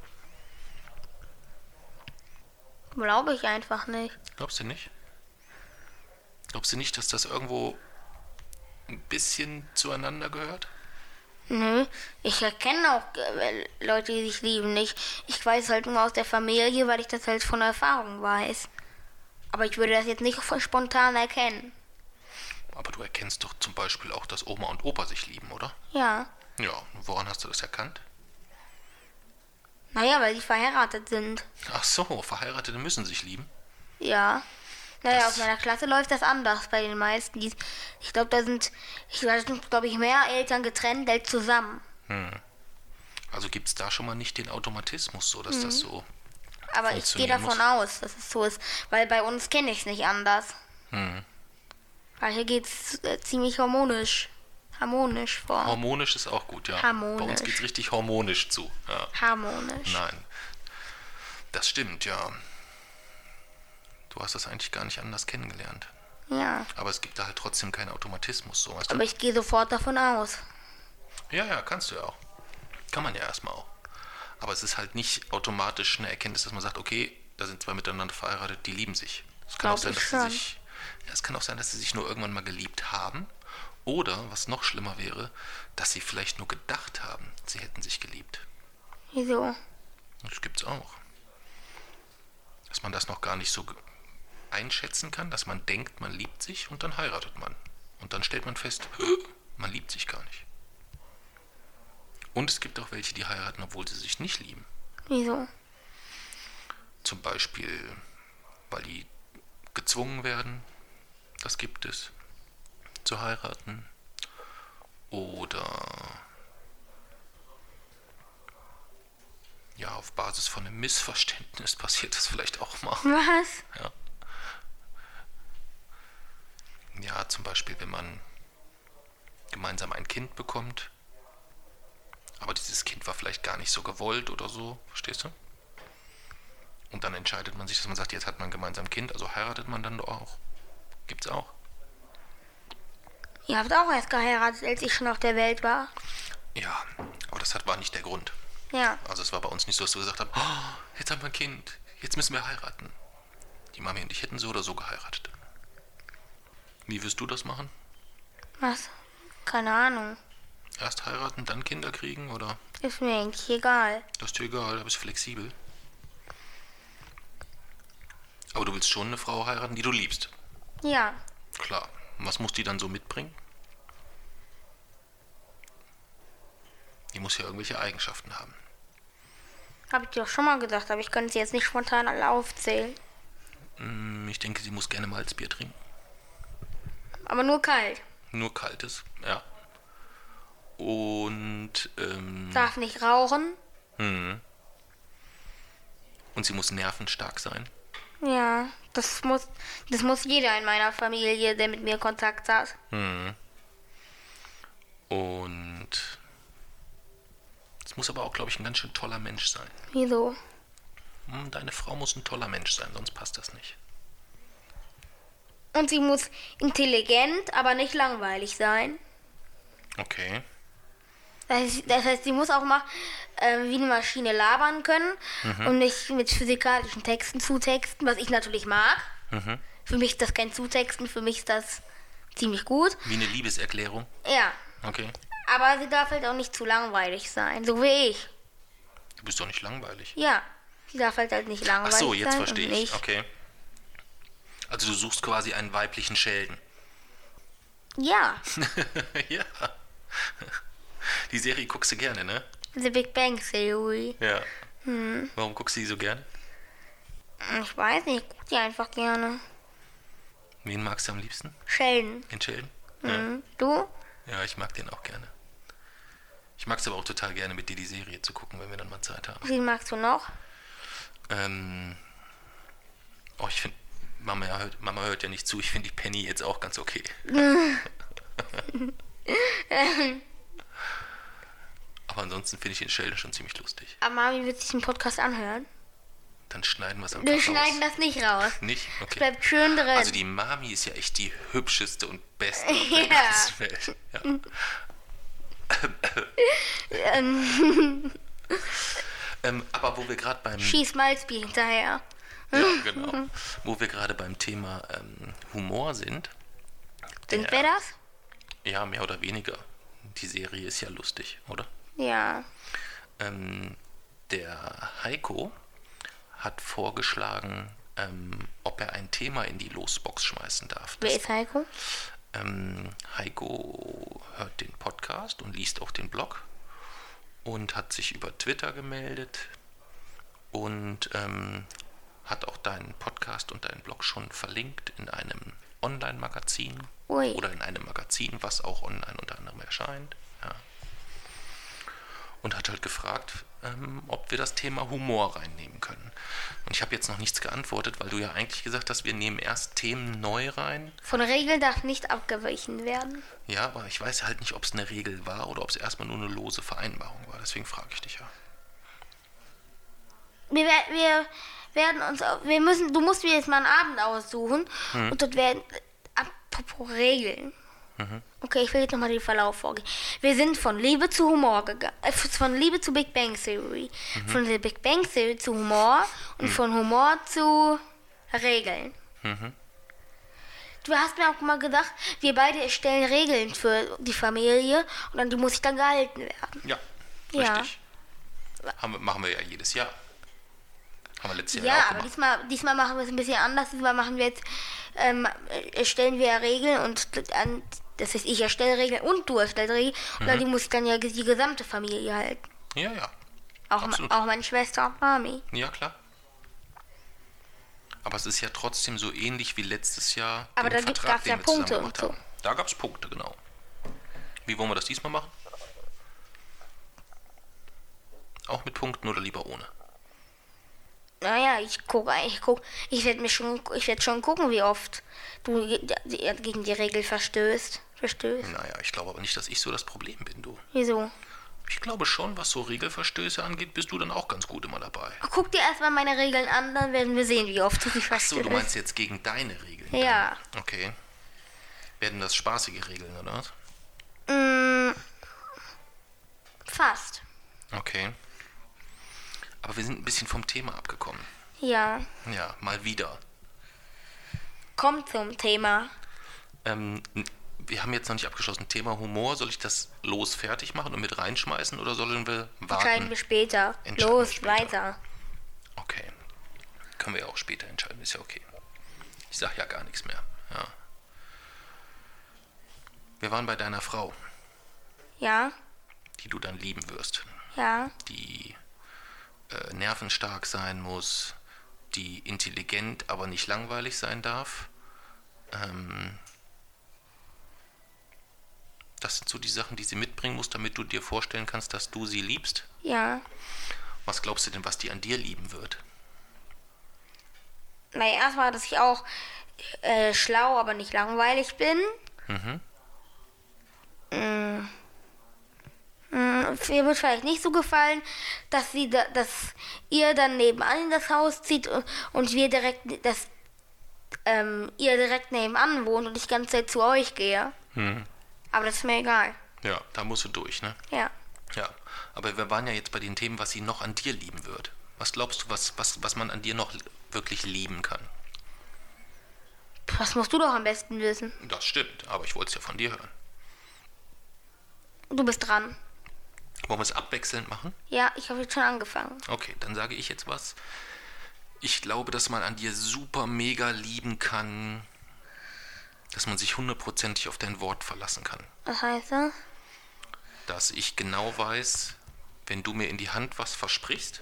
glaube ich einfach nicht. Glaubst du nicht? Glaubst du nicht, dass das irgendwo ein bisschen zueinander gehört? Nö, ich erkenne auch äh, Leute, die sich lieben, nicht. Ich weiß halt nur aus der Familie, weil ich das halt von Erfahrung weiß. Aber ich würde das jetzt nicht von spontan erkennen. Aber du erkennst doch zum Beispiel auch, dass Oma und Opa sich lieben, oder? Ja. Ja, und woran hast du das erkannt? Naja, weil die verheiratet sind. Ach so, Verheiratete müssen sich lieben. Ja. Naja, Das- aus meiner Klasse läuft das anders bei den meisten. Die, ich glaube, da sind, ich glaube ich, mehr Eltern getrennt als zusammen. Also gibt es da schon mal nicht den Automatismus, so dass das so. Aber ich gehe davon muss. aus, dass es so ist. Weil bei uns kenne ich es nicht anders. Hm. Weil hier geht es äh, ziemlich harmonisch. Harmonisch vor. Harmonisch ist auch gut, ja. Harmonisch. Bei uns geht es richtig harmonisch zu. Ja. harmonisch. Nein. Das stimmt, ja. Du hast das eigentlich gar nicht anders kennengelernt. Ja. Aber es gibt da halt trotzdem keinen Automatismus, so weißt du? Aber ich gehe sofort davon aus. Ja, ja, kannst du ja auch. Kann man ja erstmal auch. Aber es ist halt nicht automatisch eine Erkenntnis, dass man sagt, okay, da sind zwei miteinander verheiratet, die lieben sich. Es kann Glaub auch sein, ich dass schon. sie sich. Ja, es kann auch sein, dass sie sich nur irgendwann mal geliebt haben. Oder, was noch schlimmer wäre, dass sie vielleicht nur gedacht haben, sie hätten sich geliebt. Wieso? Das gibt's auch. Dass man das noch gar nicht so einschätzen kann, dass man denkt, man liebt sich und dann heiratet man. Und dann stellt man fest, man liebt sich gar nicht. Und es gibt auch welche, die heiraten, obwohl sie sich nicht lieben. Wieso? Zum Beispiel, weil die gezwungen werden, das gibt es, zu heiraten. Oder ja, auf Basis von einem Missverständnis passiert das vielleicht auch mal. Was? Ja. Ja, zum Beispiel, wenn man gemeinsam ein Kind bekommt, aber dieses Kind war vielleicht gar nicht so gewollt oder so, verstehst du? Und dann entscheidet man sich, dass man sagt, jetzt hat man gemeinsam ein Kind, also heiratet man dann doch auch. Gibt's auch. Ihr habt auch erst geheiratet, als ich schon auf der Welt war. Ja, aber das hat, war nicht der Grund. Ja. Also es war bei uns nicht so, dass wir gesagt haben, oh, jetzt haben wir ein Kind, jetzt müssen wir heiraten. Die Mami und ich hätten so oder so geheiratet. Wie wirst du das machen? Was? Keine Ahnung. Erst heiraten, dann Kinder kriegen oder? Ist mir eigentlich egal. Das ist dir egal, da bist du flexibel. Aber du willst schon eine Frau heiraten, die du liebst. Ja. Klar. Was muss die dann so mitbringen? Die muss ja irgendwelche Eigenschaften haben. Hab ich dir doch schon mal gesagt, aber ich könnte sie jetzt nicht spontan alle aufzählen. Mm, Ich denke, sie muss gerne Malzbier trinken. Aber nur kalt. Nur kaltes, ja. Und, ähm, Darf nicht rauchen. hm. und sie muss nervenstark sein. Ja, das muss, das muss jeder in meiner Familie, der mit mir Kontakt hat. Hm. Und es muss aber auch, glaube ich, ein ganz schön toller Mensch sein. Wieso? Hm, Deine Frau muss ein toller Mensch sein, sonst passt das nicht. Und sie muss intelligent, aber nicht langweilig sein. Okay. Das heißt, sie muss auch mal ähm, wie eine Maschine labern können und nicht mit physikalischen Texten zutexten, was ich natürlich mag. Mhm. Für mich ist das kein Zutexten, für mich ist das ziemlich gut. Wie eine Liebeserklärung. Ja, Okay. aber sie darf halt auch nicht zu langweilig sein, so wie ich. Du bist doch nicht langweilig. Ja, sie darf halt, halt nicht Ach langweilig so, jetzt sein. verstehe ich. nicht. Okay. Also du suchst quasi einen weiblichen Schelden. Ja, ja. Die Serie guckst du gerne, ne? The Big Bang Theory. Ja. Warum guckst du die so gerne? Ich weiß nicht, ich guck die einfach gerne. Wen magst du am liebsten? Sheldon. Den Sheldon? Mhm. Du? Ja, ich mag den auch gerne. Ich mag es aber auch total gerne, mit dir die Serie zu gucken, wenn wir dann mal Zeit haben. Wen magst du noch? Ähm, oh, ich finde, Mama, ja hört, Mama hört ja nicht zu. Ich finde die Penny jetzt auch ganz okay. aber ansonsten finde ich den Sheldon schon ziemlich lustig. Aber Mami wird sich den Podcast anhören. Dann schneiden wir es einfach Wir raus. schneiden das nicht raus. Nicht? Es Okay. bleibt schön drin. Also die Mami ist ja echt die hübscheste und beste auf der Ja. ganzen Welt. Ja. ähm, aber wo wir gerade beim Schieß Malzbier hinterher. ja, genau, wo wir gerade beim Thema ähm, Humor sind, Sind Der- wir das? ja mehr oder weniger. Die Serie ist ja lustig, oder? Ja. Ähm, der Heiko hat vorgeschlagen, ähm, ob er ein Thema in die Losbox schmeißen darf. Wer ist Heiko? Ähm, Heiko hört den Podcast und liest auch den Blog und hat sich über Twitter gemeldet und ähm, hat auch deinen Podcast und deinen Blog schon verlinkt in einem Online-Magazin oder in einem Magazin, was auch online unter anderem erscheint. Und hat halt gefragt, ähm, ob wir das Thema Humor reinnehmen können. Und ich habe jetzt noch nichts geantwortet, weil du ja eigentlich gesagt hast, wir nehmen erst Themen neu rein Von Regeln darf nicht abgewichen werden. ja, aber ich weiß halt nicht, ob es eine Regel war oder ob es erstmal nur eine lose Vereinbarung war. Deswegen frage ich dich ja. Wir, wir werden uns, wir müssen, du musst mir jetzt mal einen Abend aussuchen Hm. und dort werden, apropos Regeln. Mhm. Okay, ich will jetzt nochmal den Verlauf vorgehen. Wir sind von Liebe zu Humor gegangen, äh, von Liebe zu Big Bang Theory, Mhm. von der Big Bang Theory zu Humor und von Humor zu Regeln. Mhm. Du hast mir auch mal gesagt, wir beide erstellen Regeln für die Familie und an die muss ich dann gehalten werden. Ja, Ja. richtig. Haben wir, machen wir ja jedes Jahr. Haben wir letztes Jahr Ja, auch aber gemacht. diesmal, diesmal machen wir es ein bisschen anders. Diesmal machen wir jetzt, ähm, erstellen wir ja Regeln und an, das heißt, ich erstelle Regeln und du erstellst Regeln und Mhm. an die muss dann ja die gesamte Familie halten. Ja, ja. Auch, ma- auch meine Schwester und Mami. Ja, klar. Aber es ist ja trotzdem so ähnlich wie letztes Jahr. Aber da gibt- Vertrag, gab's ja Punkte und gemacht haben. Da gab es Punkte, genau. Wie wollen wir das diesmal machen? Auch mit Punkten oder lieber ohne? Naja, ich gucke, ich guck, ich werde mir schon, ich werde schon gucken, wie oft du ge- gegen die Regel verstößt. Verstößt. Naja, ich glaube aber nicht, dass ich so das Problem bin, du. Wieso? Ich glaube schon, was so Regelverstöße angeht, bist du dann auch ganz gut immer dabei. Guck dir erstmal meine Regeln an, dann werden wir sehen, wie oft du so, verstößt. du meinst jetzt gegen deine Regeln? Ja. Dann. Okay. Werden das spaßige Regeln, oder was? Mm, fast. Okay. Aber wir sind ein bisschen vom Thema abgekommen. Ja. Ja, mal wieder. Kommt zum Thema. Ähm, wir haben jetzt noch nicht abgeschlossen. Thema Humor, soll ich das los fertig machen und mit reinschmeißen oder sollen wir Entscheiden warten? wir später. Entscheiden Los, wir später. weiter. Okay. Können wir ja auch später entscheiden, ist ja okay. Ich sag ja gar nichts mehr. Ja. Wir waren bei deiner Frau, Ja, die du dann lieben wirst. ja, die nervenstark sein muss, die intelligent, aber nicht langweilig sein darf. Ähm, das sind so die Sachen, die sie mitbringen muss, damit du dir vorstellen kannst, dass du sie liebst. Ja. Was glaubst du denn, was die an dir lieben wird? Naja, erstmal, dass ich auch äh, schlau, aber nicht langweilig bin. Mhm. Mm. Mm, Mir wird vielleicht nicht so gefallen, dass sie da, dass ihr dann nebenan in das Haus zieht und, und wir direkt, dass ähm, ihr direkt nebenan wohnt und ich ganz Zeit zu euch gehe. Mhm. Aber das ist mir egal. Ja, da musst du durch, ne? Ja. Ja. Aber wir waren ja jetzt bei den Themen, was sie noch an dir lieben wird. Was glaubst du, was, was, was man an dir noch wirklich lieben kann? Das musst du doch am besten wissen. Das stimmt, aber ich wollte es ja von dir hören. Du bist dran. Wollen wir es abwechselnd machen? Ja, ich habe jetzt schon angefangen. Okay, dann sage ich jetzt was. Ich glaube, dass man an dir super mega lieben kann, dass man sich hundertprozentig auf dein Wort verlassen kann. Was heißt das? Dass ich genau weiß, wenn du mir in die Hand was versprichst,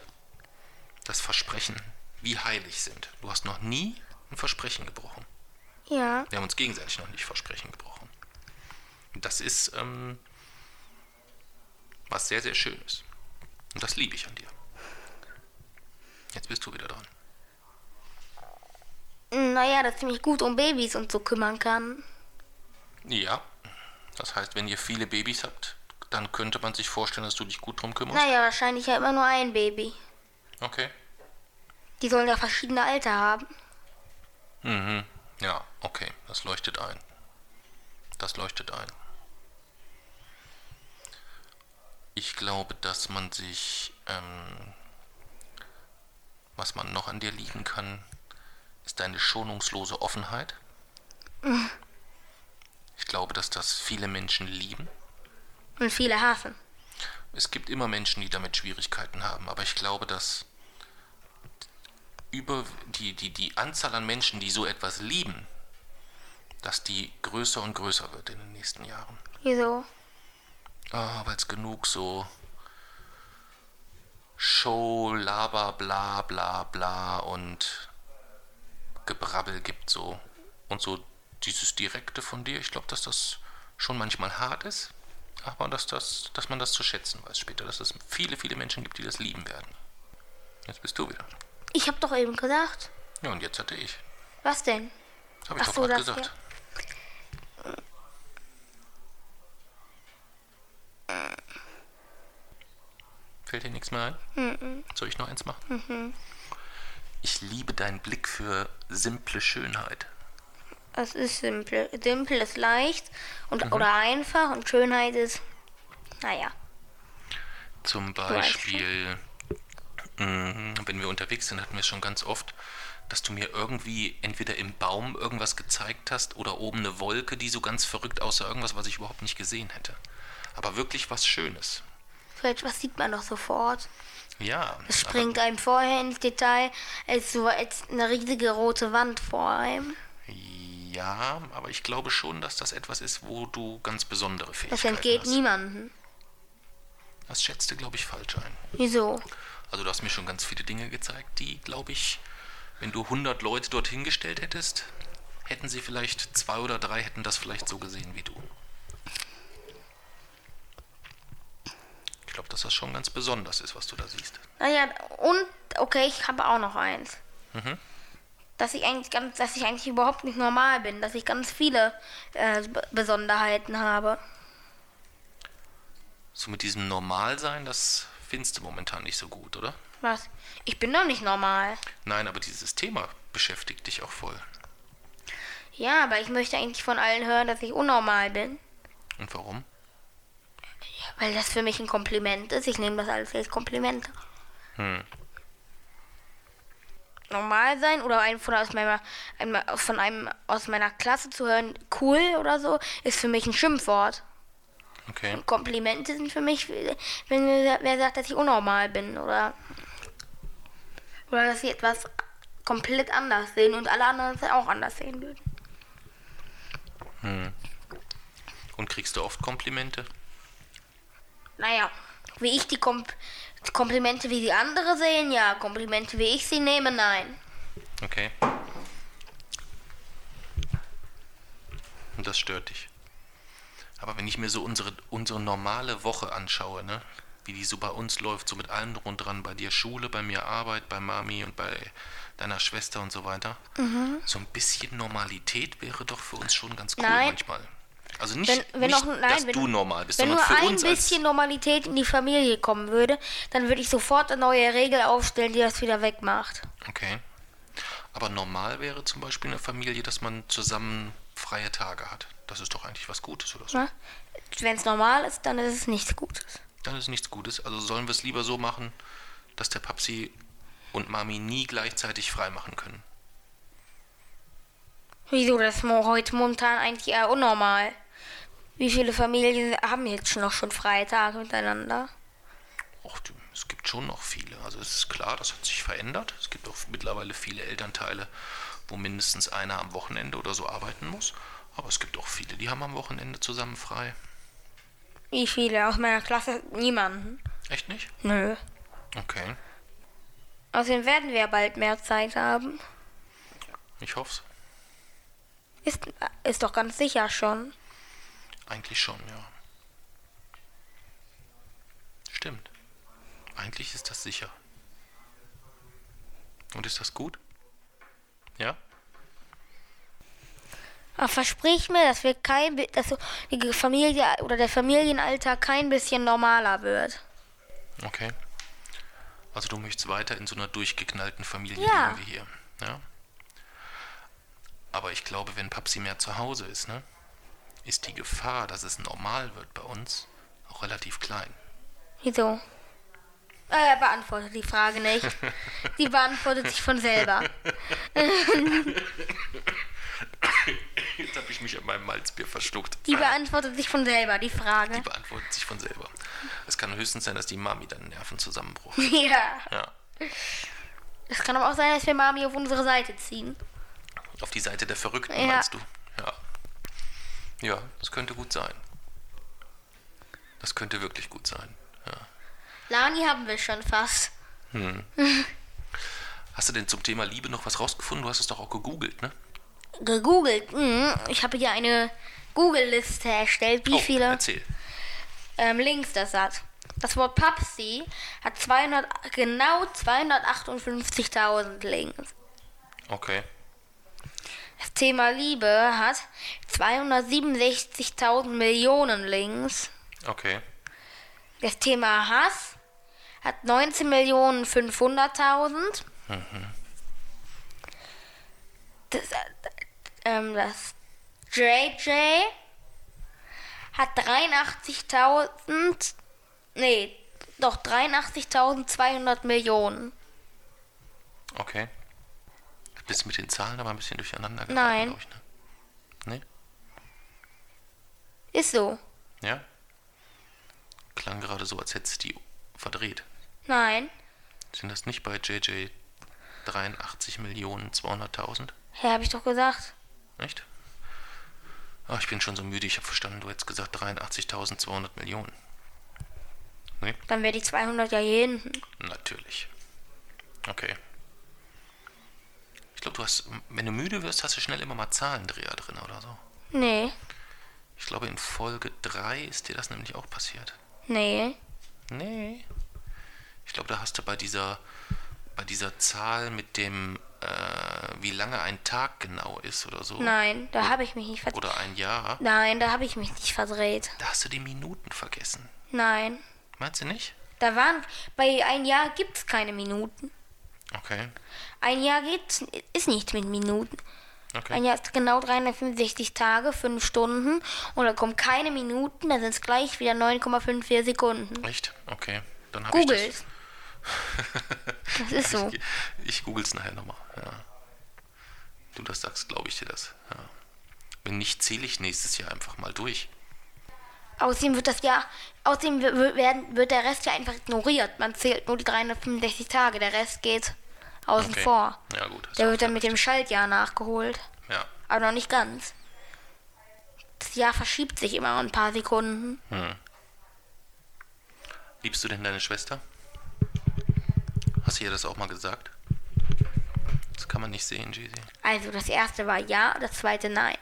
dass Versprechen wie heilig sind. Du hast noch nie ein Versprechen gebrochen. Ja. Wir haben uns gegenseitig noch nicht Versprechen gebrochen. Das ist ähm, was sehr, sehr Schönes. Und das liebe ich an dir. Jetzt bist du wieder dran. Naja, dass ich mich gut um Babys und so kümmern kann. Ja. Das heißt, wenn ihr viele Babys habt, dann könnte man sich vorstellen, dass du dich gut drum kümmerst. Naja, wahrscheinlich ja immer nur ein Baby. Okay. Die sollen ja verschiedene Alter haben. Mhm. Ja, okay. Das leuchtet ein. Das leuchtet ein. Ich glaube, dass man sich, ähm, was man noch an dir lieben kann, ist deine schonungslose Offenheit. Ich glaube, dass das viele Menschen lieben. Und viele hassen. Es gibt immer Menschen, die damit Schwierigkeiten haben, aber ich glaube, dass über die, die, die Anzahl an Menschen, die so etwas lieben, dass die größer und größer wird in den nächsten Jahren. Wieso? Ah, weil es genug so Show, Laber, bla bla bla und Gebrabbel gibt so. Und so dieses Direkte von dir, ich glaube, dass das schon manchmal hart ist, aber dass, das, dass man das zu schätzen weiß später, dass es viele, viele Menschen gibt, die das lieben werden. Jetzt bist du wieder. Ich habe doch eben gesagt. Ja, und jetzt hatte ich. Was denn? Habe ich Ach doch so, gerade gesagt. Fällt dir nichts mehr ein? Soll ich noch eins machen? Ich liebe deinen Blick für simple Schönheit. Es ist simpel. Simpel ist leicht und oder einfach und Schönheit ist, naja. Zum Beispiel, mh, wenn wir unterwegs sind, hatten wir es schon ganz oft, dass du mir irgendwie entweder im Baum irgendwas gezeigt hast oder oben eine Wolke, die so ganz verrückt aussah, irgendwas, was ich überhaupt nicht gesehen hätte. Aber wirklich was Schönes. Vielleicht was sieht man doch sofort. Ja, Es springt einem vorher ins Detail, als so als eine riesige rote Wand vor einem. ja, aber ich glaube schon, dass das etwas ist, wo du ganz besondere Das Fähigkeiten entgeht hast. niemandem. Das schätzt du, glaube ich, falsch ein. Wieso? Also du hast mir schon ganz viele Dinge gezeigt, die, glaube ich, wenn du 100 Leute dorthin gestellt hättest, hätten sie vielleicht zwei oder drei hätten das vielleicht so gesehen wie du. Ich glaube, dass das schon ganz besonders ist, was du da siehst. Naja, und okay, ich habe auch noch eins. Mhm. Dass ich eigentlich ganz, dass ich eigentlich überhaupt nicht normal bin, dass ich ganz viele äh, Besonderheiten habe. So mit diesem Normalsein, das findest du momentan nicht so gut, oder? Was? Ich bin doch nicht normal. Nein, aber dieses Thema beschäftigt dich auch voll. Ja, aber ich möchte eigentlich von allen hören, dass ich unnormal bin. Und warum? Weil das für mich ein Kompliment ist. Ich nehme das alles als Kompliment. Hm. Normal sein oder ein von, aus meiner, von einem aus meiner Klasse zu hören, cool oder so, ist für mich ein Schimpfwort. Okay. Komplimente sind für mich, wenn wer sagt, dass ich unnormal bin oder, oder dass sie etwas komplett anders sehen und alle anderen es auch anders sehen würden. Und kriegst du oft Komplimente? Naja, wie ich die Kom Komplimente, wie die andere sehen, ja. Komplimente, wie ich sie nehme, nein. Okay. Und das stört dich. Aber wenn ich mir so unsere, unsere normale Woche anschaue, ne, wie die so bei uns läuft, so mit allem drum dran, bei dir Schule, bei mir Arbeit, bei Mami und bei deiner Schwester und so weiter, so ein bisschen Normalität wäre doch für uns schon ganz cool Nein. manchmal. Also nicht, Wenn, wenn nicht noch, nein, dass wenn, du normal bist, wenn sondern nur für ein uns bisschen Normalität in die Familie kommen würde, dann würde ich sofort eine neue Regel aufstellen, die das wieder wegmacht. Okay. Aber normal wäre zum Beispiel eine Familie, dass man zusammen freie Tage hat. Das ist doch eigentlich was Gutes oder so. Wenn es normal ist, dann ist es nichts Gutes. Dann ist nichts Gutes. Also sollen wir es lieber so machen, dass der Papsi und Mami nie gleichzeitig frei machen können. Wieso? Das ist heute momentan eigentlich eher unnormal. Wie viele Familien haben jetzt schon noch schon freie Tage miteinander? Du, es gibt schon noch viele. Also es ist klar, das hat sich verändert. Es gibt auch mittlerweile viele Elternteile, wo mindestens einer am Wochenende oder so arbeiten muss. Aber es gibt auch viele, die haben am Wochenende zusammen frei. Wie viele? Aus meiner Klasse niemanden. Echt nicht? Nö. Okay, Außerdem werden wir bald mehr Zeit haben. ich hoff's. Ist, ist doch ganz sicher schon. Eigentlich schon, ja. Stimmt. Eigentlich ist das sicher. Und ist das gut? Ja? Aber versprich mir, dass wir kein, dass die Familie oder der Familienalltag kein bisschen normaler wird. Okay. Also du möchtest weiter in so einer durchgeknallten Familie Ja. leben wie hier. Ja. Aber ich glaube, wenn Papsi mehr zu Hause ist, ne, ist die Gefahr, dass es normal wird bei uns, auch relativ klein. Wieso? Äh, Er beantwortet die Frage nicht. Die beantwortet sich von selber. Jetzt habe ich mich an meinem Malzbier verschluckt. Die beantwortet sich von selber, die Die Frage. beantwortet sich von selber. Es kann höchstens sein, dass die Mami dann einen Nervenzusammenbruch. Ja. Ja. Es kann aber auch sein, dass wir Mami auf unsere Seite ziehen. Auf die Seite der Verrückten, Ja. meinst du? Ja. Ja, das könnte gut sein. Das könnte wirklich gut sein. Ja. Lani haben wir schon fast. Hast du denn zum Thema Liebe noch was rausgefunden? Du hast es doch auch gegoogelt, ne? Gegoogelt. Mhm. Ich habe hier eine Google-Liste erstellt, wie oh, viele Erzähl. ähm, Links das hat. Das Wort Papsi hat 200, genau 258.000 Links. Okay. Das Thema Liebe hat 267.000 Millionen Links. Okay. Das Thema Hass hat 19.500.000. Das, äh, ähm, das JJ hat 83.000. Nee, doch 83.200 Millionen. Okay. Du bist mit den Zahlen aber ein bisschen durcheinander geraten, Nein. glaube ich, ne? Nee? Ist so. Ja? Klang gerade so, als hättest du die verdreht. Nein. Sind das nicht bei JJ 83 Millionen 200.000? Ja, habe ich doch gesagt. Echt? Ah, ich bin schon so müde, ich habe verstanden, du hättest gesagt 83.200 Millionen. Nee? Dann wäre die 200 ja hier hinten. Natürlich. Okay. Ich glaube, du hast, wenn du müde wirst, hast du schnell immer mal Zahlendreher drin oder so. Nee. Ich glaube, in Folge 3 ist dir das nämlich auch passiert. Nee. Nee. Ich glaube, da hast du bei dieser, bei dieser Zahl mit dem, äh, wie lange ein Tag genau ist oder so. Nein, da habe ich mich nicht verdreht. Oder ein Jahr. Nein, da habe ich mich nicht verdreht. Da hast du die Minuten vergessen. Nein. Meinst du nicht? Da waren, bei ein Jahr gibt es keine Minuten. Okay. Ein Jahr geht, ist nicht mit Minuten. Okay. Ein Jahr ist genau 365 Tage, 5 Stunden und da kommen keine Minuten, dann sind es gleich wieder 9,54 Sekunden. Echt? Okay. Dann habe ich Google das. es. Das ist so. Ich, ich google es nachher nochmal. Ja. Du das sagst, glaube ich dir das. Ja. Wenn nicht, zähle ich nächstes Jahr einfach mal durch. Außerdem wird das Jahr, außerdem w- w- werden, wird der Rest ja einfach ignoriert. Man zählt nur die 365 Tage, der Rest geht außen Okay. vor. Ja, gut. Der wird dann mit dem Schaltjahr nachgeholt. Ja. Aber noch nicht ganz. Das Jahr verschiebt sich immer ein paar Sekunden. Liebst du denn deine Schwester? Hast du ihr das auch mal gesagt? Das kann man nicht sehen, Jeezy. Also das erste war ja, das zweite nein.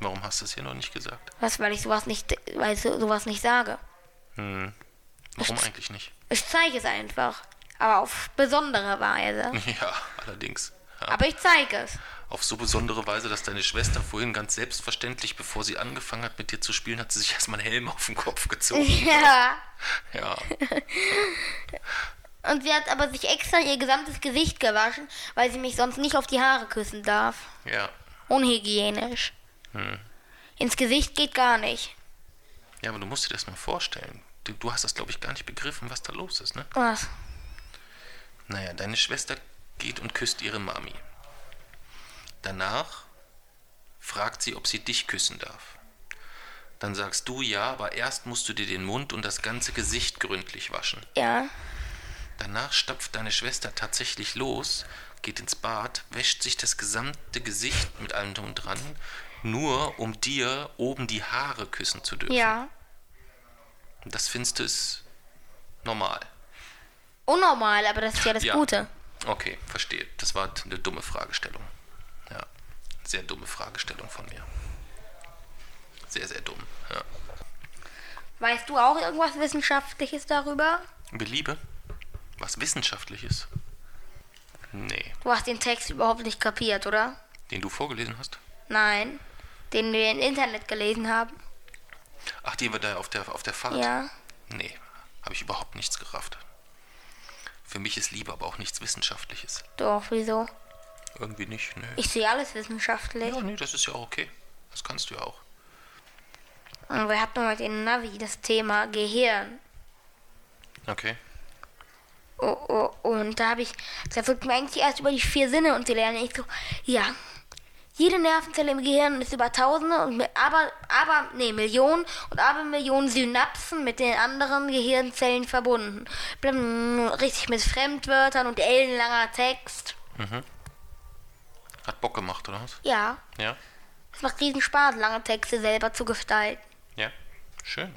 Warum hast du es hier noch nicht gesagt? Was, weil ich sowas nicht, weil ich so- sowas nicht sage. Hm. Warum eigentlich nicht? Ich zeige es einfach. Aber auf besondere Weise. Ja, allerdings. Ja. Aber ich zeige es. Auf so besondere Weise, dass deine Schwester vorhin ganz selbstverständlich, bevor sie angefangen hat mit dir zu spielen, hat sie sich erstmal einen Helm auf den Kopf gezogen. Ja. Ja, Und sie hat aber sich extra ihr gesamtes Gesicht gewaschen, weil sie mich sonst nicht auf die Haare küssen darf. ja. Unhygienisch. Ins Gesicht geht gar nicht. Ja, aber du musst dir das mal vorstellen. Du, du hast das, glaube ich, gar nicht begriffen, was da los ist, ne? Was? Naja, deine Schwester geht und küsst ihre Mami. Danach fragt sie, ob sie dich küssen darf. Dann sagst du ja, aber erst musst du dir den Mund und das ganze Gesicht gründlich waschen. Ja. Danach stapft deine Schwester tatsächlich los, geht ins Bad, wäscht sich das gesamte Gesicht mit allem drum und dran, nur um dir oben die Haare küssen zu dürfen. Ja. Das findest du normal. Unnormal, aber das ist ja das Ja. Gute. Okay, verstehe. Das war eine dumme Fragestellung. Ja, sehr dumme Fragestellung von mir. Sehr, sehr dumm. Ja. Weißt du auch irgendwas Wissenschaftliches darüber? Über Liebe? Was Wissenschaftliches? Nee. Du hast den Text überhaupt nicht kapiert, oder? Den du vorgelesen hast? Nein. Den wir im Internet gelesen haben. Ach, den wir da auf der, auf der Fahrt? Ja. Nee, habe ich überhaupt nichts gerafft. Für mich ist Liebe aber auch nichts Wissenschaftliches. Doch, wieso? Irgendwie nicht, nö. Ich sehe alles wissenschaftlich. Ja, nee, das ist ja auch okay. Das kannst du ja auch. Und wir hatten heute in Navi das Thema Gehirn. Okay. Oh, oh, und da habe ich, da wird mir eigentlich erst über die vier Sinne und die lernen. Ich so, ja, jede Nervenzelle im Gehirn ist über Tausende und aber, aber, nee, Millionen und aber Millionen Synapsen mit den anderen Gehirnzellen verbunden. Blam, richtig mit Fremdwörtern und ellenlanger Text. Hat Bock gemacht, oder was? Ja, Ja? es macht riesen Spaß, lange Texte selber zu gestalten. Ja? Schön.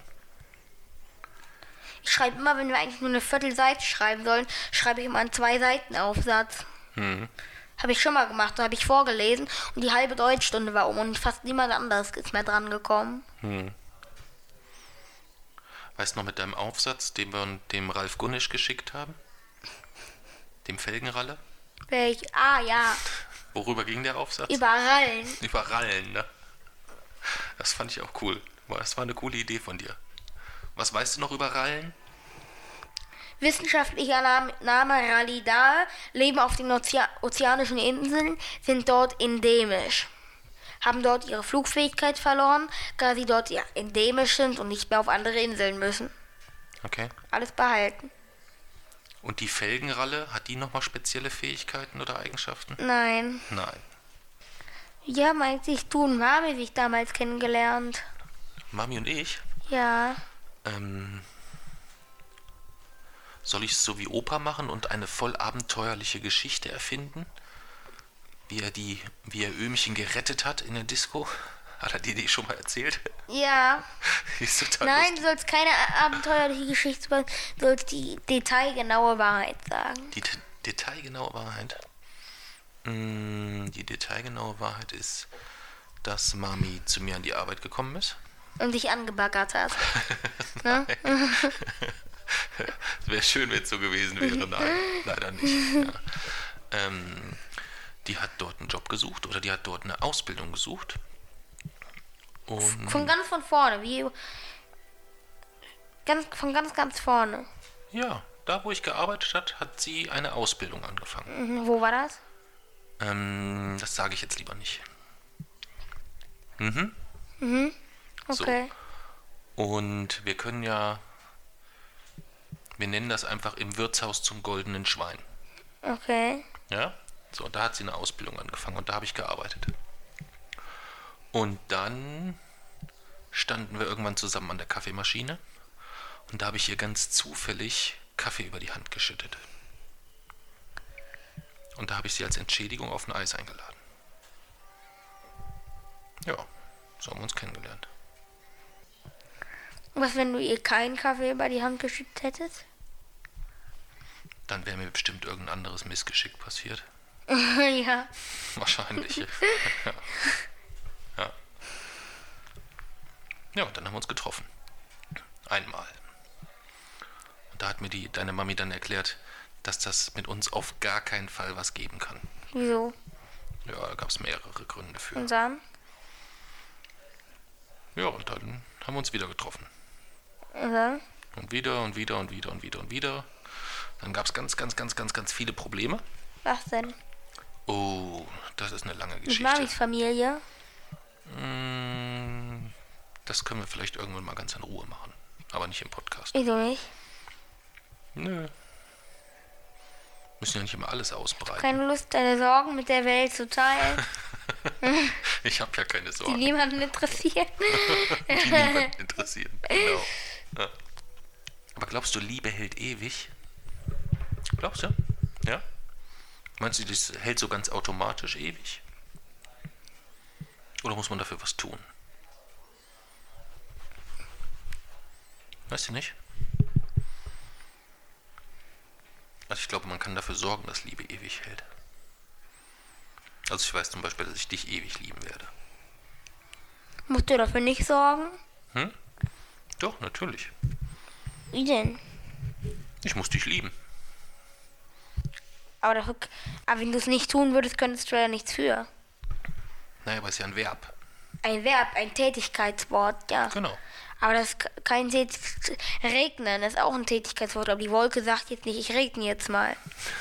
Ich schreibe immer, wenn wir eigentlich nur eine Viertelseite schreiben sollen, schreibe ich immer einen Zwei-Seiten-Aufsatz. Mhm. Habe ich schon mal gemacht, da habe ich vorgelesen und die halbe Deutschstunde war um und fast niemand anderes ist mehr dran gekommen. Weißt du noch mit deinem Aufsatz, den wir dem Ralf Gunnisch geschickt haben? Dem Felgenralle? Welch? Ah ja, Worüber ging der Aufsatz? überall. Über Rallen, ne? Das fand ich auch cool. Das war eine coole Idee von dir. Was weißt du noch über Rallen? Wissenschaftlicher Name, Name Ralidae leben auf den Ozea ozeanischen Inseln, sind dort endemisch. Haben dort ihre Flugfähigkeit verloren, da sie dort ja endemisch sind und nicht mehr auf andere Inseln müssen. Okay. Alles behalten. Und die Felgenralle, hat die nochmal spezielle Fähigkeiten oder Eigenschaften? Nein. Nein. Ja, meint sich du und Mami sich damals kennengelernt. Mami und ich? Ja. Ähm, soll ich es so wie Opa machen und eine voll abenteuerliche Geschichte erfinden? Wie er die, wie er Öhmchen gerettet hat in der Disco? Hat er dir die schon mal erzählt? Ja. Ist total Nein, du sollst keine abenteuerliche Geschichte machen, du sollst die detailgenaue Wahrheit sagen. Die de- detailgenaue Wahrheit. Mm, Die detailgenaue Wahrheit ist, dass Mami zu mir an die Arbeit gekommen ist. Und dich angebaggert hat. ne? Es wäre schön, wenn es so gewesen wäre. Nein, leider nicht. Ja. Ähm, die hat dort einen Job gesucht oder die hat dort eine Ausbildung gesucht. Und Von ganz von vorne, wie. Ganz, von ganz, ganz vorne. ja, da wo ich gearbeitet hat, hat sie eine Ausbildung angefangen. Mhm, Wo war das? Ähm, das sage ich jetzt lieber nicht. Mhm. So. Okay. Und wir können ja, wir nennen das einfach im Wirtshaus zum goldenen Schwein. Okay. Ja, so, da hat sie eine Ausbildung angefangen und da habe ich gearbeitet. Und dann standen wir irgendwann zusammen an der Kaffeemaschine und da habe ich ihr ganz zufällig Kaffee über die Hand geschüttet. Und da habe ich sie als Entschädigung auf ein Eis eingeladen. Ja, so haben wir uns kennengelernt. Was, wenn du ihr keinen Kaffee über die Hand geschüttet hättest? Dann wäre mir bestimmt irgendein anderes Missgeschick passiert. ja. Wahrscheinlich. ja. ja. Ja, und dann haben wir uns getroffen. Einmal. Und da hat mir die, deine Mami dann erklärt, dass das mit uns auf gar keinen Fall was geben kann. Wieso? Ja, da gab es mehrere Gründe für. Und dann? Ja, und dann haben wir uns wieder getroffen. Und dann? Und wieder und wieder und wieder und wieder und wieder. Dann gab es ganz, ganz, ganz, ganz, ganz viele Probleme. Was denn? Oh, das ist eine lange Mit Geschichte. Mamis Familie? Mm, Das können wir vielleicht irgendwann mal ganz in Ruhe machen. Aber nicht im Podcast. Wieso nicht? Nö. Müssen ja nicht immer alles ausbreiten. Keine Lust, deine Sorgen mit der Welt zu teilen, Ich habe ja keine die Sorgen, niemanden interessieren. die niemanden interessieren. Genau. Aber glaubst du, Liebe hält ewig? Glaubst du? Ja? Meinst du, das hält so ganz automatisch ewig? Oder muss man dafür was tun? Weißt du nicht? Also ich glaube, man kann dafür sorgen, dass Liebe ewig hält. Also ich weiß zum Beispiel, dass ich dich ewig lieben werde. Musst du dafür nicht sorgen? Hm? Doch, natürlich. Wie denn? Ich muss dich lieben. Aber, dafür, aber wenn du es nicht tun würdest, könntest du ja nichts für. Naja, aber es ist ja ein Verb. Ein Verb, ein Tätigkeitswort, ja. Genau. Aber das ist kein Tät Regnen, das ist auch ein Tätigkeitswort. Aber die Wolke sagt jetzt nicht, ich regne jetzt mal.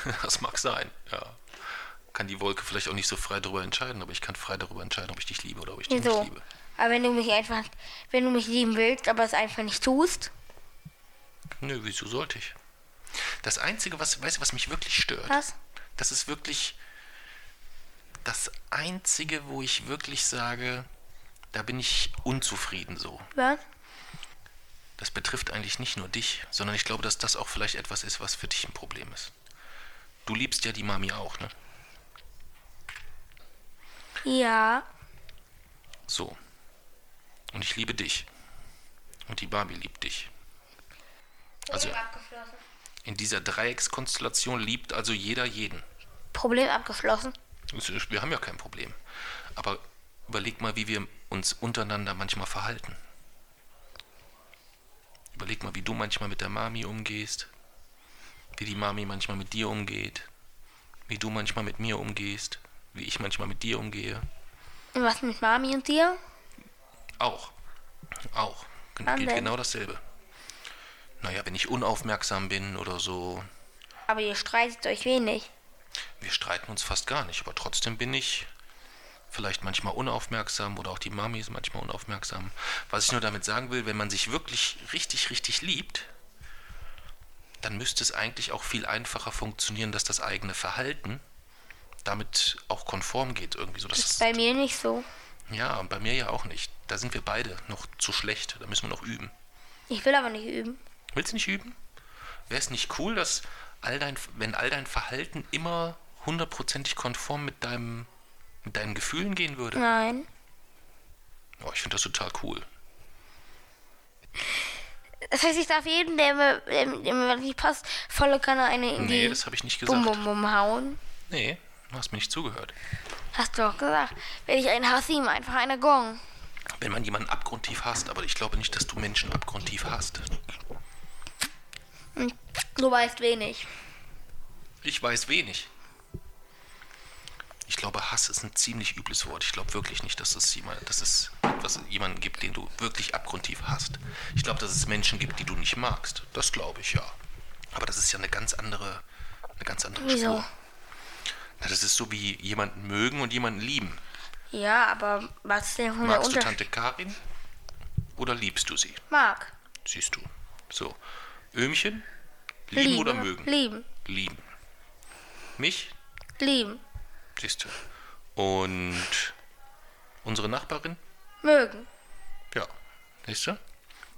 Das mag sein, ja. Kann die Wolke vielleicht auch nicht so frei darüber entscheiden, aber ich kann frei darüber entscheiden, ob ich dich liebe oder ob ich dich Wieso? nicht liebe. Aber wenn du mich einfach, wenn du mich lieben willst, aber es einfach nicht tust, Nö, wieso sollte ich? Das Einzige, was, weißt du, was mich wirklich stört, was? das ist wirklich das Einzige, wo ich wirklich sage, da bin ich unzufrieden so. Was? Das betrifft eigentlich nicht nur dich, sondern ich glaube, dass das auch vielleicht etwas ist, was für dich ein Problem ist. Du liebst ja die Mami auch, ne? Ja. So. Und ich liebe dich. Und die Barbie liebt dich. Also abgeschlossen. In dieser Dreieckskonstellation liebt also jeder jeden. Problem abgeschlossen. Wir haben ja kein Problem. Aber überleg mal, wie wir uns untereinander manchmal verhalten. Überleg mal, wie du manchmal mit der Mami umgehst. Wie die Mami manchmal mit dir umgeht. Wie du manchmal mit mir umgehst. Wie ich manchmal mit dir umgehe. Und was mit Mami und dir? Auch. Auch. Wann Gilt denn? genau dasselbe. Naja, wenn ich unaufmerksam bin oder so. Aber ihr streitet euch wenig. Wir streiten uns fast gar nicht, aber trotzdem bin ich vielleicht manchmal unaufmerksam oder auch die Mami ist manchmal unaufmerksam. Was ich nur damit sagen will, wenn man sich wirklich richtig, richtig liebt, dann müsste es eigentlich auch viel einfacher funktionieren, dass das eigene Verhalten damit auch konform geht irgendwie so. Dass Das ist bei mir nicht so. ja, und bei mir ja auch nicht. Da sind wir beide noch zu schlecht. Da müssen wir noch üben. Ich will aber nicht üben. Willst du nicht üben? Wäre es nicht cool, dass all dein, wenn all dein Verhalten immer hundertprozentig konform mit deinem, mit deinen Gefühlen gehen würde? Nein. Oh, ich finde das total cool. Das heißt, ich darf jeden, der mir, der, der mir nicht passt, volle Kanne eine in Nee, die das habe ich nicht Bum gesagt. Bum Bum hauen. Nee, du hast mir nicht zugehört. Hast du auch gesagt. Wenn ich einen hasse, ihm einfach eine Gong. Wenn man jemanden abgrundtief hasst, aber ich glaube nicht, dass du Menschen abgrundtief hasst. Du weißt wenig. Ich weiß wenig. Ich glaube, Hass ist ein ziemlich übles Wort. Ich glaube wirklich nicht, dass es, jemand, dass es etwas, jemanden gibt, den du wirklich abgrundtief hasst. Ich glaube, dass es Menschen gibt, die du nicht magst. Das glaube ich, ja. Aber das ist ja eine ganz andere, eine ganz andere Wieso? Spur. Na, das ist so wie jemanden mögen und jemanden lieben. Ja, aber was ist denn Magst du? Tante Karin oder liebst du sie? Mag. Siehst du. So. Öhmchen? Lieben, Lieben. oder mögen? Lieben. Lieben. Mich? Lieben. Siehst du. Und unsere Nachbarin? Mögen. Ja. Siehst du?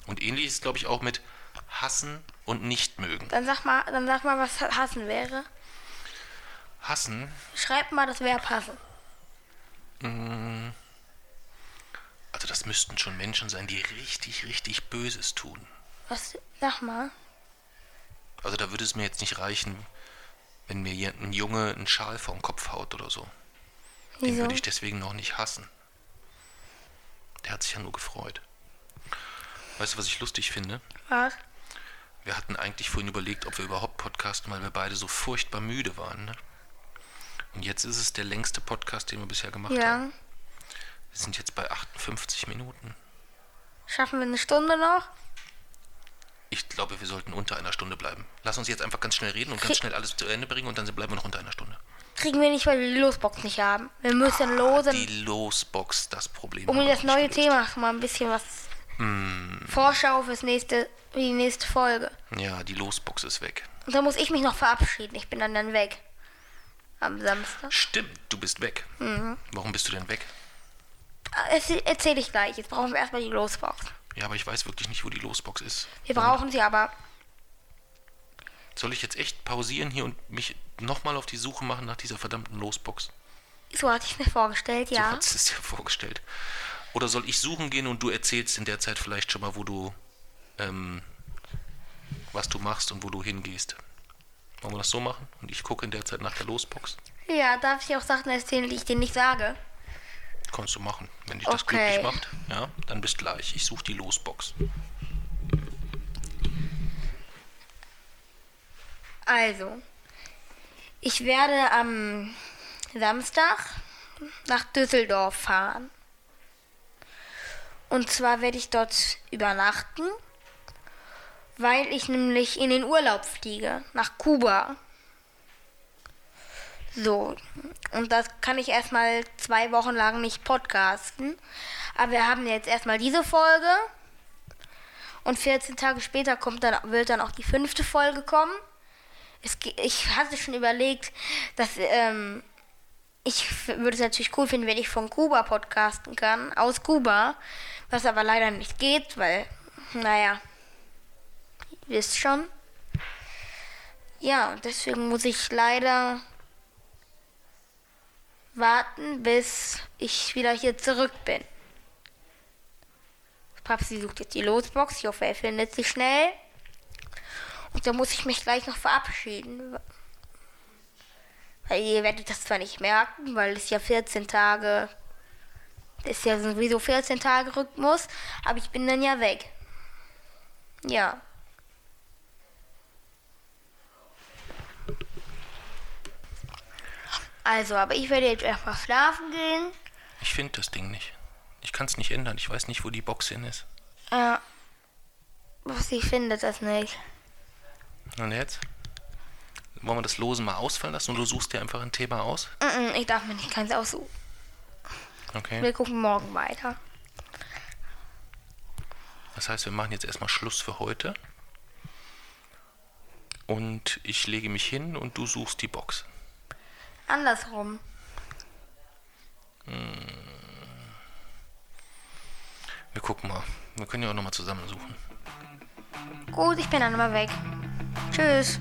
Und ähnlich ist, glaube ich, auch mit hassen und nicht mögen. Dann sag mal, dann sag mal, was hassen wäre. Hassen, Schreib mal das Verb hassen. also das müssten schon Menschen sein, die richtig, richtig Böses tun. Was? Sag mal. Also da würde es mir jetzt nicht reichen, wenn mir ein Junge einen Schal vom Kopf haut oder so. Den Wieso? würde ich deswegen noch nicht hassen. Der hat sich ja nur gefreut. Weißt du, was ich lustig finde? Was? Wir hatten eigentlich vorhin überlegt, ob wir überhaupt podcasten, weil wir beide so furchtbar müde waren. Ne? Und jetzt ist es der längste Podcast, den wir bisher gemacht Ja. haben. Wir sind jetzt bei 58 Minuten. Schaffen wir eine Stunde noch? Ich glaube, wir sollten unter einer Stunde bleiben. Lass uns jetzt einfach ganz schnell reden und ganz schnell alles zu Ende bringen und dann bleiben wir noch unter einer Stunde. Kriegen wir nicht, weil wir die Losbox nicht haben. Wir müssen losen, Die Losbox, das Problem. um das neue gelöst. Thema mal ein bisschen was. Vorschau fürs nächste, für die nächste Folge. Ja, die Losbox ist weg. Und da muss ich mich noch verabschieden. Ich bin dann dann weg. Am Samstag. Stimmt, du bist weg. Mhm. Warum bist du denn weg? Erzähle ich gleich. Jetzt brauchen wir erstmal die Losbox. Ja, aber ich weiß wirklich nicht, wo die Losbox ist. Wir brauchen sie aber. Soll ich jetzt echt pausieren hier und mich nochmal auf die Suche machen nach dieser verdammten Losbox? So hatte ich mir vorgestellt, So ja. hat es dir vorgestellt. Oder soll ich suchen gehen und du erzählst in der Zeit vielleicht schon mal, wo du, ähm, was du machst und wo du hingehst? Wollen wir das so machen? Und ich gucke in der Zeit nach der Losbox. Ja, darf ich auch Sachen erzählen, die ich dir nicht sage? Kannst du machen. Wenn dich das Okay. glücklich macht, ja, dann bis gleich. Ich suche die Losbox. Also, ich werde am Samstag nach Düsseldorf fahren. Und zwar werde ich dort übernachten, weil ich nämlich in den Urlaub fliege, nach Kuba. So, und das kann ich erstmal zwei Wochen lang nicht podcasten. Aber wir haben jetzt erstmal diese Folge. Und 14 Tage später kommt dann, wird dann auch die fünfte Folge kommen. Es, ich hatte schon überlegt, dass ähm, ich würde es natürlich cool finden, wenn ich von Kuba podcasten kann, aus Kuba, was aber leider nicht geht, weil, naja, ihr wisst schon. Ja, deswegen muss ich leider warten, bis ich wieder hier zurück bin. Papsi sucht jetzt die Losbox. Ich hoffe, er findet sie schnell. Und dann muss ich mich gleich noch verabschieden. Weil ihr werdet das zwar nicht merken, weil es ja 14 Tage, das ist ja sowieso 14 Tage Rhythmus, aber ich bin dann ja weg. Ja. Also, aber ich werde jetzt erstmal schlafen gehen. Ich finde das Ding nicht. Ich kann es nicht ändern. Ich weiß nicht, wo die Box hin ist. Ja. Was ich finde das nicht. Und jetzt? Wollen wir das Losen mal ausfallen lassen und du suchst dir einfach ein Thema aus? Mm-mm, Ich darf mir nicht keins aussuchen. Okay. Wir gucken morgen weiter. Das heißt, wir machen jetzt erstmal Schluss für heute. Und ich lege mich hin und du suchst die Box. Andersrum. Wir gucken mal. Wir können ja auch nochmal zusammen suchen. Gut, ich bin dann mal weg. Tschüss.